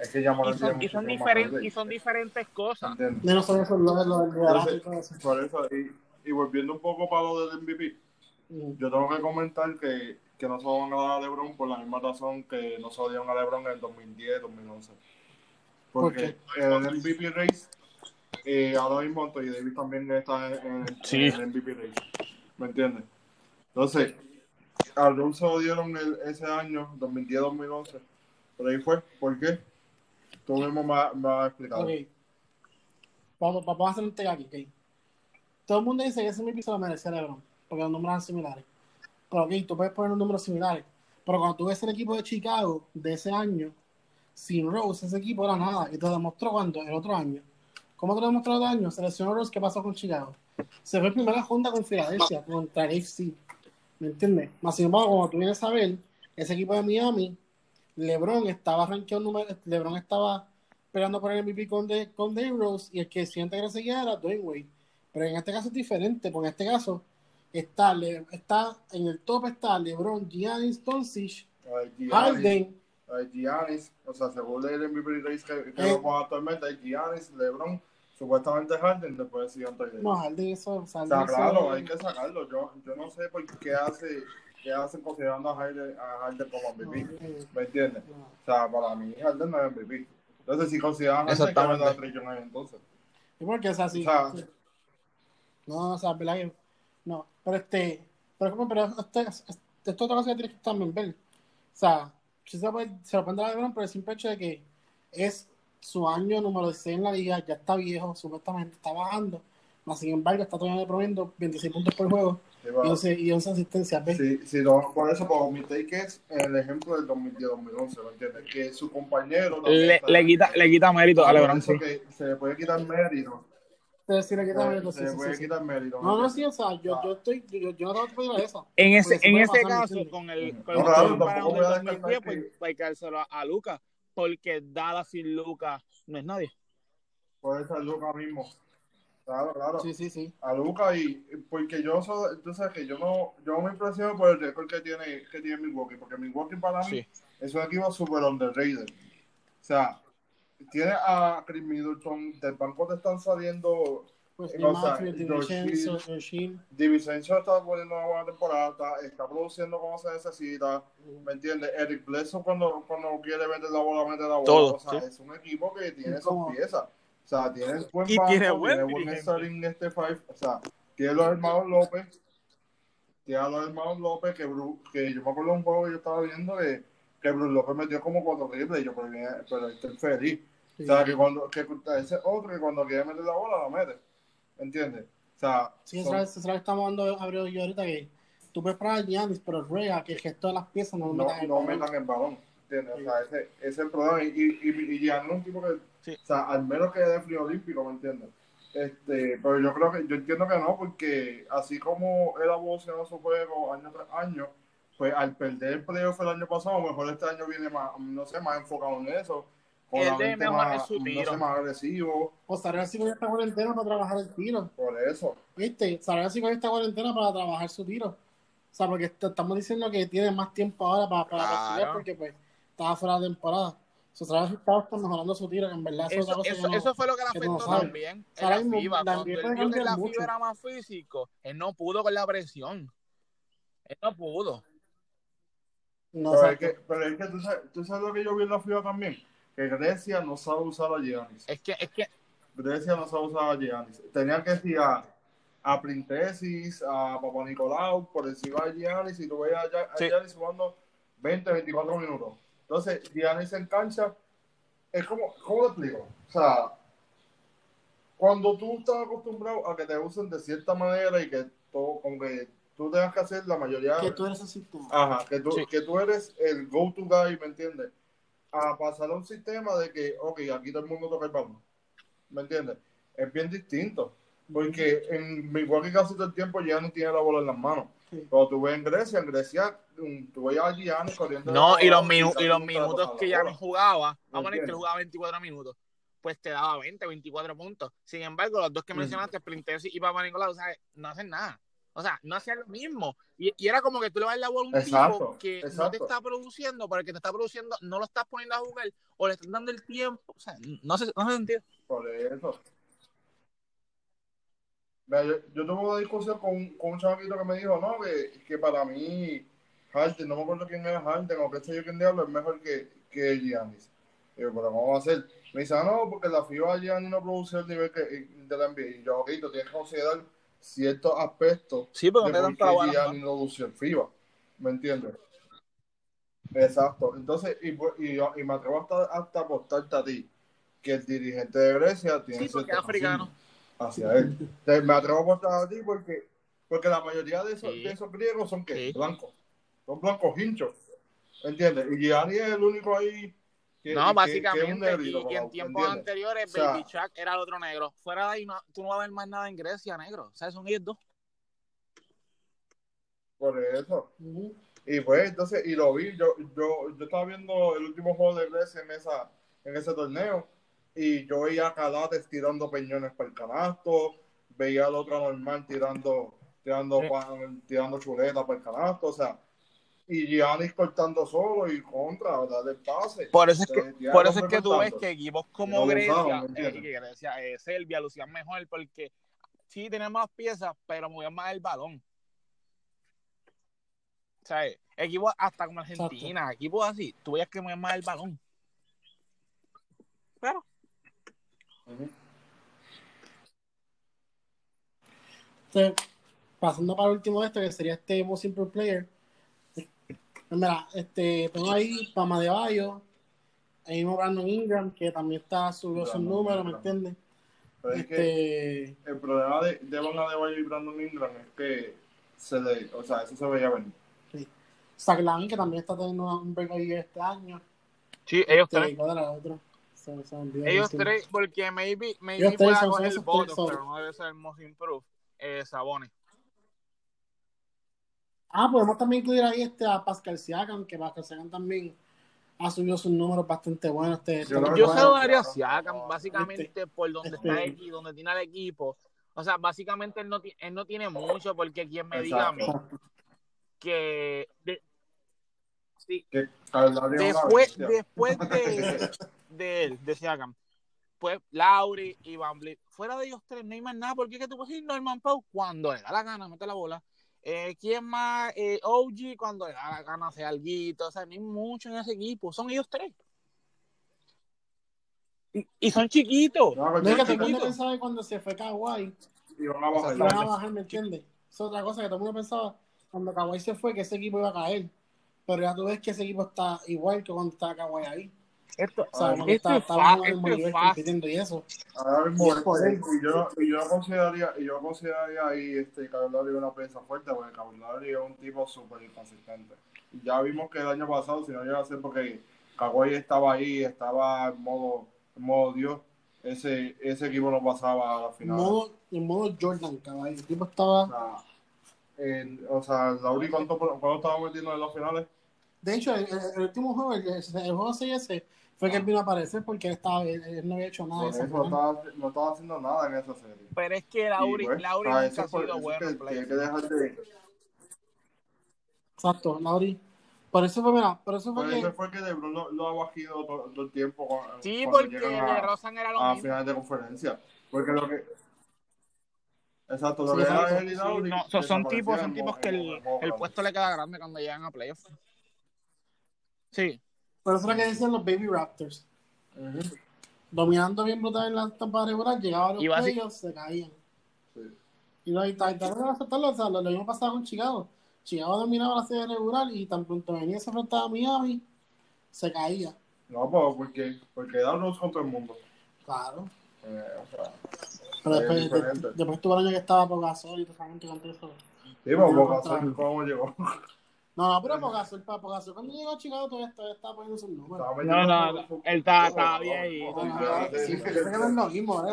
Es que ya Y son, tiene y son, diferentes, highlights. y son diferentes cosas. Menos sobre eso, lo de lo del y Entonces, todo eso. por eso, y, y volviendo un poco para lo del MVP, Mm. yo tengo que comentar que, que no se lo van a dar a LeBron por la misma razón que no se lo dieron a LeBron en el 2010, 2011. Porque el MVP race, eh, ahora mismo Anthony Davis también está en, en- Sí. en el MVP race. ¿Me entiendes? Entonces, a se lo dieron el- ese año, 2010, 2011. Por ahí fue. ¿Por qué? Tú mismo me, me vas a explicar. Ok. Vamos, vamos a hacer un take aquí, ok. Todo el mundo dice que ese MVP se lo merecía LeBron, porque los números eran similares. Pero ok, tú puedes poner los números similares. Pero cuando tú ves el equipo de Chicago de ese año, sin Rose, ese equipo era nada. Y te demostró cuando, el otro año. ¿Cómo te lo demostró el otro año? Seleccionó Rose, ¿qué pasó con Chicago? Se fue primera ronda con Filadelfia, contra el FC. ¿Me entiendes? Más sin embargo, cuando tú vienes a ver, ese equipo de Miami, LeBron estaba rankeado número, LeBron estaba peleando por el MVP con, de, con Dave Rose y el que siente que lo seguía era Dwayne Wade. Pero en este caso es diferente, porque en este caso está, Le- está en el top está LeBron, Giannis, Doncic, Harden, Giannis, o sea, según el MVP race que, que Eh. actualmente, hay Giannis, LeBron, supuestamente Harden, después sigue Anthony Davis. no, Harden eso, o sea, O sea, Harden eso- claro, hay que sacarlo. Yo, yo no sé por qué hace ¿qué hacen considerando a Harden, a Harden como MVP? Eh, ¿Me entiendes? no. O sea, para mí Harden no es MVP. Entonces, si consideran a Harden, que da Trey Young entonces. ¿Y por qué es así? O sea, Sí. No, o sea, ¿verdad que- No, pero este, pero, como- pero este, este, esto es otra cosa que tienes que también ver. O sea, sí se, puede, se lo pueden dar a LeBron por el simple hecho de que es su año número 16 en la liga, ya está viejo, supuestamente está bajando, mas sin embargo está todavía promoviendo 26 puntos por juego sí, y va. 11, y 11 asistencias. ¿ves? Sí, sí, no, por eso, por mi take es el ejemplo del 2010-2011, ¿me entiendes? Que su compañero... Le, está- le quita, le quita mérito a LeBron, sí. que se le puede quitar mérito. Sí le quita Se, mérito, se sí, le sí, puede quitar mérito. ¿me No, no, sí, o sea, yo, yo estoy, yo, yo no te voy a pedir eso. En ese, en ese pasar, ¿me caso, con el, No, con el claro, voy a 2010, descartar pues, que- pues cárselo a, a Lucas, porque Dallas sin Lucas no es nadie. Puede ser Luca mismo. Claro, claro. Sí, sí, sí. A Luca y porque yo so- tú sabes que yo no yo me impresiono por el récord que tiene que tiene Milwaukee porque Milwaukee para mí Sí. es un equipo super underrated o sea tiene a Chris Middleton del banco te están saliendo Pues O sea, Matthews, George DiVincenzo, está poniendo una buena temporada está, produciendo como se necesita ¿me entiendes? Eric Bledsoe cuando, cuando quiere meter la bola mete la bola. Todo, o sea sí. es un equipo que tiene sus piezas. O sea tiene buen Y banco tiene tiene buen buen, dirigente. starting este five. O sea tiene los hermanos López tiene a los hermanos López que, Bru- que yo me acuerdo de un juego que yo estaba viendo que, que Bruce López metió como cuatro triples. Y yo pero, pero estoy feliz. Sí. o sea que cuando que ese otro que cuando quiere meter la bola la mete ¿entiendes? o sea Sí, son- es eso es lo que estamos hablando y yo ahorita que tú puedes parar a Giannis, pero ruega que el gesto de las piezas no lo no, metan en el no balón. metan el balón. ¿Entiendes? O sea, ese, ese es el problema. Y, y, y, y es un tipo que, Sí. o sea, al menos que de frío olímpico, ¿me entiendes? Este, pero yo creo que, yo entiendo que no, porque así como él ha evolucionado su juego año tras año, pues al perder el playoff el año pasado, a lo mejor este año viene más, no sé, más enfocado en eso. Él debe mejorar más, su no tiro. sé, más agresivo, O Sarah sí con esta cuarentena para trabajar el tiro. por eso. ¿Viste? Sarah sí con esta cuarentena para trabajar su tiro. O sea, porque estamos diciendo que tiene más tiempo ahora para, para Claro. practicar porque pues estaba fuera de temporada. O sea, Sarah sí estaba mejorando su tiro, que en verdad eso, es Eso, otra cosa eso, que no- eso fue lo que le que tú no afectó también en la mismo, FIBA. la Cuando vio que cambiar la mucho. FIBA era más físico, él no pudo con la presión. Él no pudo. no, Pero es que, pero es que tú sabes, tú sabes lo que yo vi en la FIBA también, que Grecia no sabe usar a Giannis. Es que, es que Grecia no sabe usar a Giannis. Tenían que decir a, a Printesis, a Papa Nicolau, por encima de Giannis, y tú ves a, Gia- a Sí. Giannis jugando 20, 24 minutos. Entonces, Giannis en cancha, es como, ¿cómo te explico? O sea, cuando tú estás acostumbrado a que te usen de cierta manera y que todo, como que tú tengas que hacer la mayoría Que tú eres el sistema. Ajá, que tú, Sí. que tú eres el go-to guy, ¿me entiendes? A pasar a un sistema de que, ok, aquí todo el mundo toca el balón, ¿me entiendes? Es bien distinto, porque en Milwaukee casi todo el tiempo Giannis tiene la bola en las manos. Pero tú ves en Grecia, en Grecia, mm, tú ves a Giannis corriendo. no, y los, minu y los minutos que ya no jugaba, vamos a poner que jugaba 24 minutos, pues te daba 20, 24 puntos. Sin embargo, los dos que mencionaste, Printesi y Papa Nicolau, ¿sabes? no hacen nada. O sea, no hacían lo mismo. Y, y era como que tú le vas a dar la bola a un Exacto, tipo que no te está produciendo, pero el que te está produciendo no lo estás poniendo a jugar o le estás dando el tiempo. O sea, no sé, no sentido. Por eso. Mira, yo, yo tuve una discusión con, un- con un chamaquito que me dijo, no, que, que para mí Harden, no me acuerdo quién era Harden o qué sé yo quién diablo, es mejor que, que Giannis. Y yo, pero ¿cómo va a ser? Me dice, ah, no, porque la FIBA Giannis no produce el nivel que, de la NBA. Y yo, ok, tú tienes que considerar ciertos aspectos Sí, pero de no te por qué no lució FIBA. ¿Me entiendes? Exacto. Entonces, y, y, y me atrevo hasta, hasta apostarte a ti que el dirigente de Grecia tiene Sí, porque cierto es africano. hacia él. Entonces, me atrevo a apostar a ti porque, porque la mayoría de esos, Sí. de esos griegos son ¿qué? Sí. blancos. Son blancos hinchos. ¿Entiendes? Y Gianni es el único ahí No, básicamente, negrito, y, en ¿me tiempos anteriores, O sea- Baby Chuck era el otro negro. Fuera de ahí, no, tú no vas a ver más nada en Grecia, negro. O sea, son ellos dos. Por eso. Y pues, entonces, y lo vi, yo, yo, yo estaba viendo el último juego de Grecia en esa, en ese torneo, y yo veía a Calates tirando peñones para el canasto, veía al otro normal tirando, tirando Sí. pan- tirando chuletas para el canasto, o sea, y Giannis cortando solo y contra, darle el pase. Por eso es O que, por eso es que tú ves que equipos como no Grecia, usaban, ¿me eh, Grecia, eh, Serbia lucían mejor porque sí tenían más piezas, pero movían más el balón. ¿sabes? Equipos hasta como Argentina, equipos así, tú veías que mueven más el balón. Pero, Ujú. Entonces, pasando para el último de esto, que sería este Most Improved Player. Pues Mira, este, tengo ahí Pama de Bayo, ahí mismo Brandon Ingram, que también está subió sus números, ¿me entiendes? Pero es que Este, el problema de, de Van Adebayo y Brandon Ingram es que se le, o sea, eso se veía venir. Zach Lavin, que también está teniendo un break ahí este año. sí, ellos Este, tres. Se- se Ellos tres, porque maybe, maybe pueda coger el voto, pero no debe ser el most improved. Eh, Sabones. Ah, podemos también incluir ahí este a Pascal Siakam, que Pascal Siakam también ha subido sus números bastante buenos. Este, Yo este Yo se lo bueno, daría a. Siakam, básicamente por donde este- está el, equipo, donde tiene el equipo. O sea, básicamente él no, él no tiene mucho, porque quien me diga a mí que de- sí, Que después, después de, de él, de Siakam, pues Lauri y Van Vliet, fuera de ellos tres no hay más nada, porque es que tú puedes decir Norman Pau cuando le da la gana, mete la bola. Eh, ¿Quién más? Eh, OG cuando le da la gana hacer algo, o sea, no hay mucho en ese equipo, son ellos tres. Y, y son chiquitos. No, No es que todo el mundo chiquito. pensaba que cuando se fue Kawhi, iban a bajar. iban a bajar, ¿me entiendes? Es otra cosa que todo el mundo pensaba cuando Kawhi se fue que ese equipo iba a caer. Pero ya tú ves que ese equipo está igual que cuando estaba Kawhi ahí. Esto, O sea, cuando esto está, es estaba fa- en el mismo esto es nivel fácil. compitiendo y eso. Ahora mismo, Y yo, y yo consideraría, y yo consideraría ahí este Lowry una pieza fuerte, porque Lowry es un tipo súper inconsistente. Y ya vimos que el año pasado, si no llega a ser porque Kawhi estaba ahí, estaba en modo, en modo Dios, ese, ese equipo no pasaba a la En final. modo, en modo Jordan, Kawhi. El tipo O estaba. sea, en- o sea, Lowry, ¿cuánto, ¿cuánto estaba metiendo en las finales? De hecho, el, el- el último juego, el, el juego 6 fue que él vino a aparecer porque él, estaba, él, él no había hecho nada de eso. no estaba, no estaba haciendo nada en esa serie. Pero es que Lauri, pues, Lauri nunca eso ha sido eso bueno que Tiene que dejar de... Exacto, Lauri. Por eso fue, mira, por eso fue Por que. eso fue que LeBron lo, lo ha bajado todo, todo el tiempo. cuando- Sí, cuando porque a- de Rosan era lo a mismo. finales de conferencia. Porque lo que. Exacto, lo Sí, que era exacto. él y Sí, Lowry no, son, tipos, son tipos que el, el modo puesto le queda grande cuando llegan a playoffs. Sí, Por eso es lo que decían los Baby Raptors. Dominando bien brutal en la temporada regular, llegaban los playoffs, se caían. sí. Y tal, tal, aceptarlo, o sea, lo, lo mismo pasaba con Chicago. Chicago dominaba la serie regular y tan pronto venía y se enfrentaba a Miami, se caía. No, pues porque, porque da Rose con todo el mundo. Claro. Eh, o sea, Pero Es después, de- después tuvo el año que estaba Pogasol y gente con todo eso. sí, pues, Boca contra- ¿cómo llegó? No, no, pero Pogasol, para Pogasol, cuando llegó a Chicago todavía, estaba poniendo sus números. Estaba No, no, su- su- él está- su- está su- bien su- No, no, su- no, sí, sí, sé que no es lo mismo, ¿eh?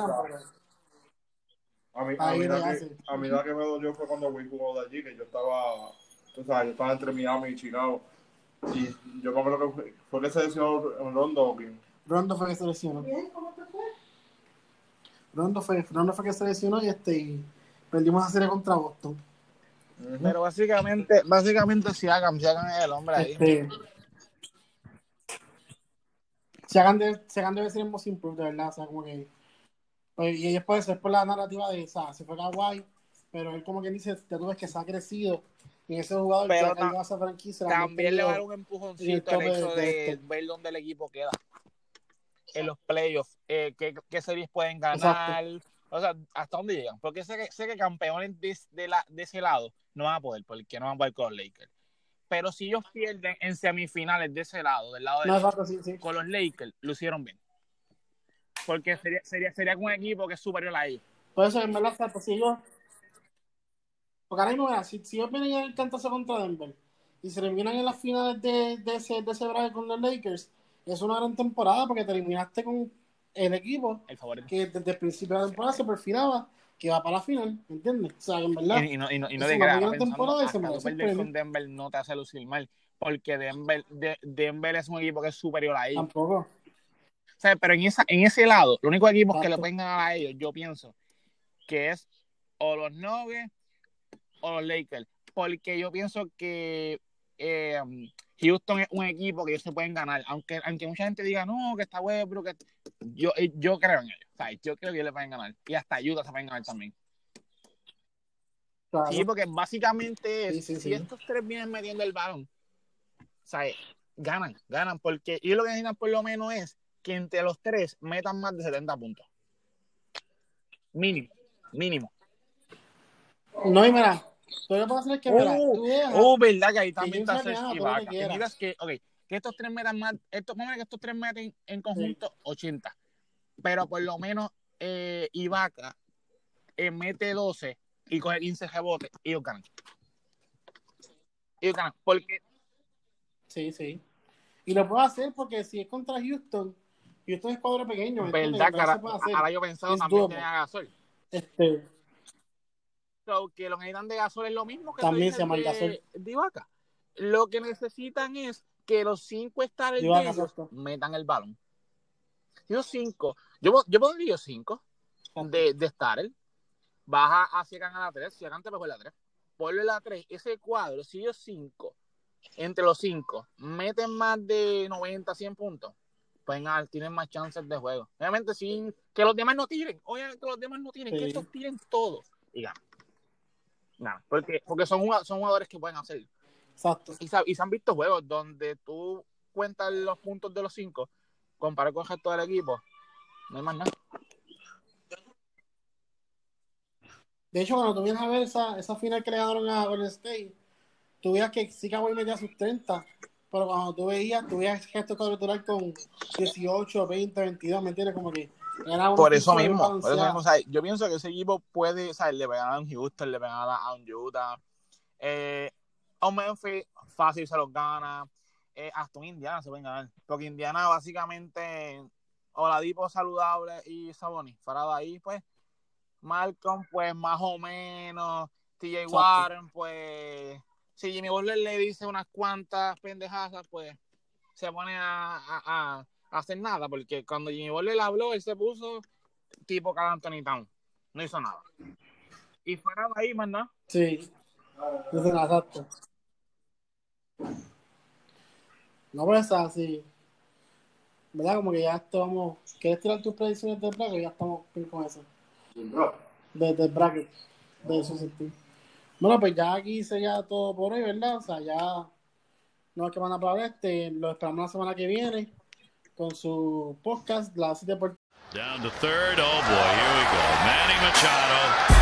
A mí, Ahí a, mí la que, a mí la que me dolió fue cuando Will jugó de allí, que yo estaba, tú sabes, yo estaba entre Miami y Chicago. Y yo me acuerdo que fue, fue que se lesionó Rondo o quién. Rondo fue que se lesionó. Rondo fue, Rondo fue que se lesionó y este y perdimos la serie contra Boston. Pero básicamente, básicamente si hagan, si hagan el hombre ahí. Este, se hagan de, se hagan debe ser el most improved, de verdad, o sea, como que pues, y después es por la narrativa de, o sea, se fue Kawhi, pero él como que dice, ya tú ves que se ha crecido en ese jugador Pero que a esa franquicia. También le va a dar un empujoncito el tope hecho de ver dónde el equipo queda en los playoffs, eh, qué, qué series pueden ganar, Exacto. O sea, hasta dónde llegan. Porque sé que, sé que campeones de, de, la, de ese lado no van a poder, porque no van a poder con los Lakers. Pero si ellos pierden en semifinales de ese lado, del lado de No, sí, sí. con los Lakers, lo hicieron bien. Porque sería, sería, sería con un equipo que es superior a ellos. Por eso, en verdad, exacto, si ellos. Porque ahora mismo, si, si ellos vienen el cantazo contra Denver y se eliminan en las finales de, de ese, de ese con los Lakers, es una gran temporada porque te eliminaste con el equipo El favorito. que desde el principio de la temporada se perfilaba que va para la final, ¿me entiendes? O sea, en verdad. Y, y no, y no, y no de grado, temporada y se perder premio. con Denver no te hace lucir mal. Porque Denver, de- Denver es un equipo que es superior a ellos. Tampoco. O sea, pero en, esa, en ese lado, los únicos equipos que le pueden ganar a ellos, yo pienso, que es o los Nuggets o los Lakers. Porque yo pienso que eh, Houston es un equipo que ellos se pueden ganar. Aunque, aunque mucha gente diga, no, que está bueno, pero que... Yo, eh, yo creo en ellos. O sea, yo creo que ellos le pueden ganar. Y hasta Utah se pueden ganar también. Claro. Sí, porque básicamente Sí, sí, si sí. estos tres vienen metiendo el balón, o sea, ganan, ganan, porque y lo que necesitan por lo menos es que entre los tres metan más de 70 puntos. Mínimo, mínimo. No, y mira, que puedes hacer es que, mira, Oh, tú dejas- Oh, verdad que ahí Que también está Serge que Ibaka. Que que, ok, que estos tres metan más, estos, vamos a ver que estos tres meten en conjunto 80, pero por lo menos eh, Ibaka eh, mete 12 y coge 15 rebotes y ellos ganan. Ellos ganan, porque Sí, sí. Y lo puedo hacer porque si es contra Houston, Houston es cuadro pequeño. verdad que Pero ahora, yo he pensado Es también a Gasol. Este, So, que lo que necesitan de Gasol es lo mismo que También se llama el Gasol. de Ibaka. Lo que necesitan es que los cinco de ellos exacto. metan el balón. Los cinco, yo, yo pondría cinco de, de starter, baja a Siegan a la 3, Siegan te pegó la 3, ponle la 3, ese cuadro, si ellos cinco, entre los cinco, meten más de 90, 100 puntos, pues nada, tienen más chances de juego. Obviamente, sin que los demás no tiren, obviamente los demás no tiren, que Sí. estos tiren todos ganan. Nada, porque, porque son, son jugadores que pueden hacer. exacto. Y, y se han visto juegos donde tú cuentas los puntos de los cinco, comparado con el resto del equipo, no hay más nada. De hecho, cuando tú vienes a ver esa, esa final que le ganaron a Golden State, tú veías que sí Kawhi metía sus 30, pero cuando tú veías, tú veías que esto cuadrangular con 18, 20, 22, ¿me entiendes? Como que Por eso mismo, por eso mismo, o sea, yo pienso que ese equipo puede, o sea, le pegar a un Houston, le pegar a un Utah, eh, a un Memphis fácil se los gana, eh, hasta un Indiana se pueden ganar, porque Indiana básicamente, Oladipo saludable y Sabonis, fuera de ahí, pues, Malcolm, pues, más o menos, TJ. Warren, pues, si Jimmy Butler le dice unas cuantas pendejadas, pues, se pone a, a- a- a hacer nada, porque cuando Jimmy Butler le habló, él se puso tipo Carl Anthony Town. No hizo nada. Y fuera de ahí, más nada. Sí. Entonces, nada, exacto. No, pues así. ¿Verdad? Como que ya estamos. ¿Quieres tirar tus predicciones del bracket? Ya estamos bien con eso. Desde el bracket. De eso sentido. Bueno, pues ya aquí sería todo por hoy, ¿verdad? O sea, ya no hay que mandar para hablar. Este, lo esperamos la semana que viene con su podcast, La Cita Deportiva. Down to third. Oh boy, here we go. Manny Machado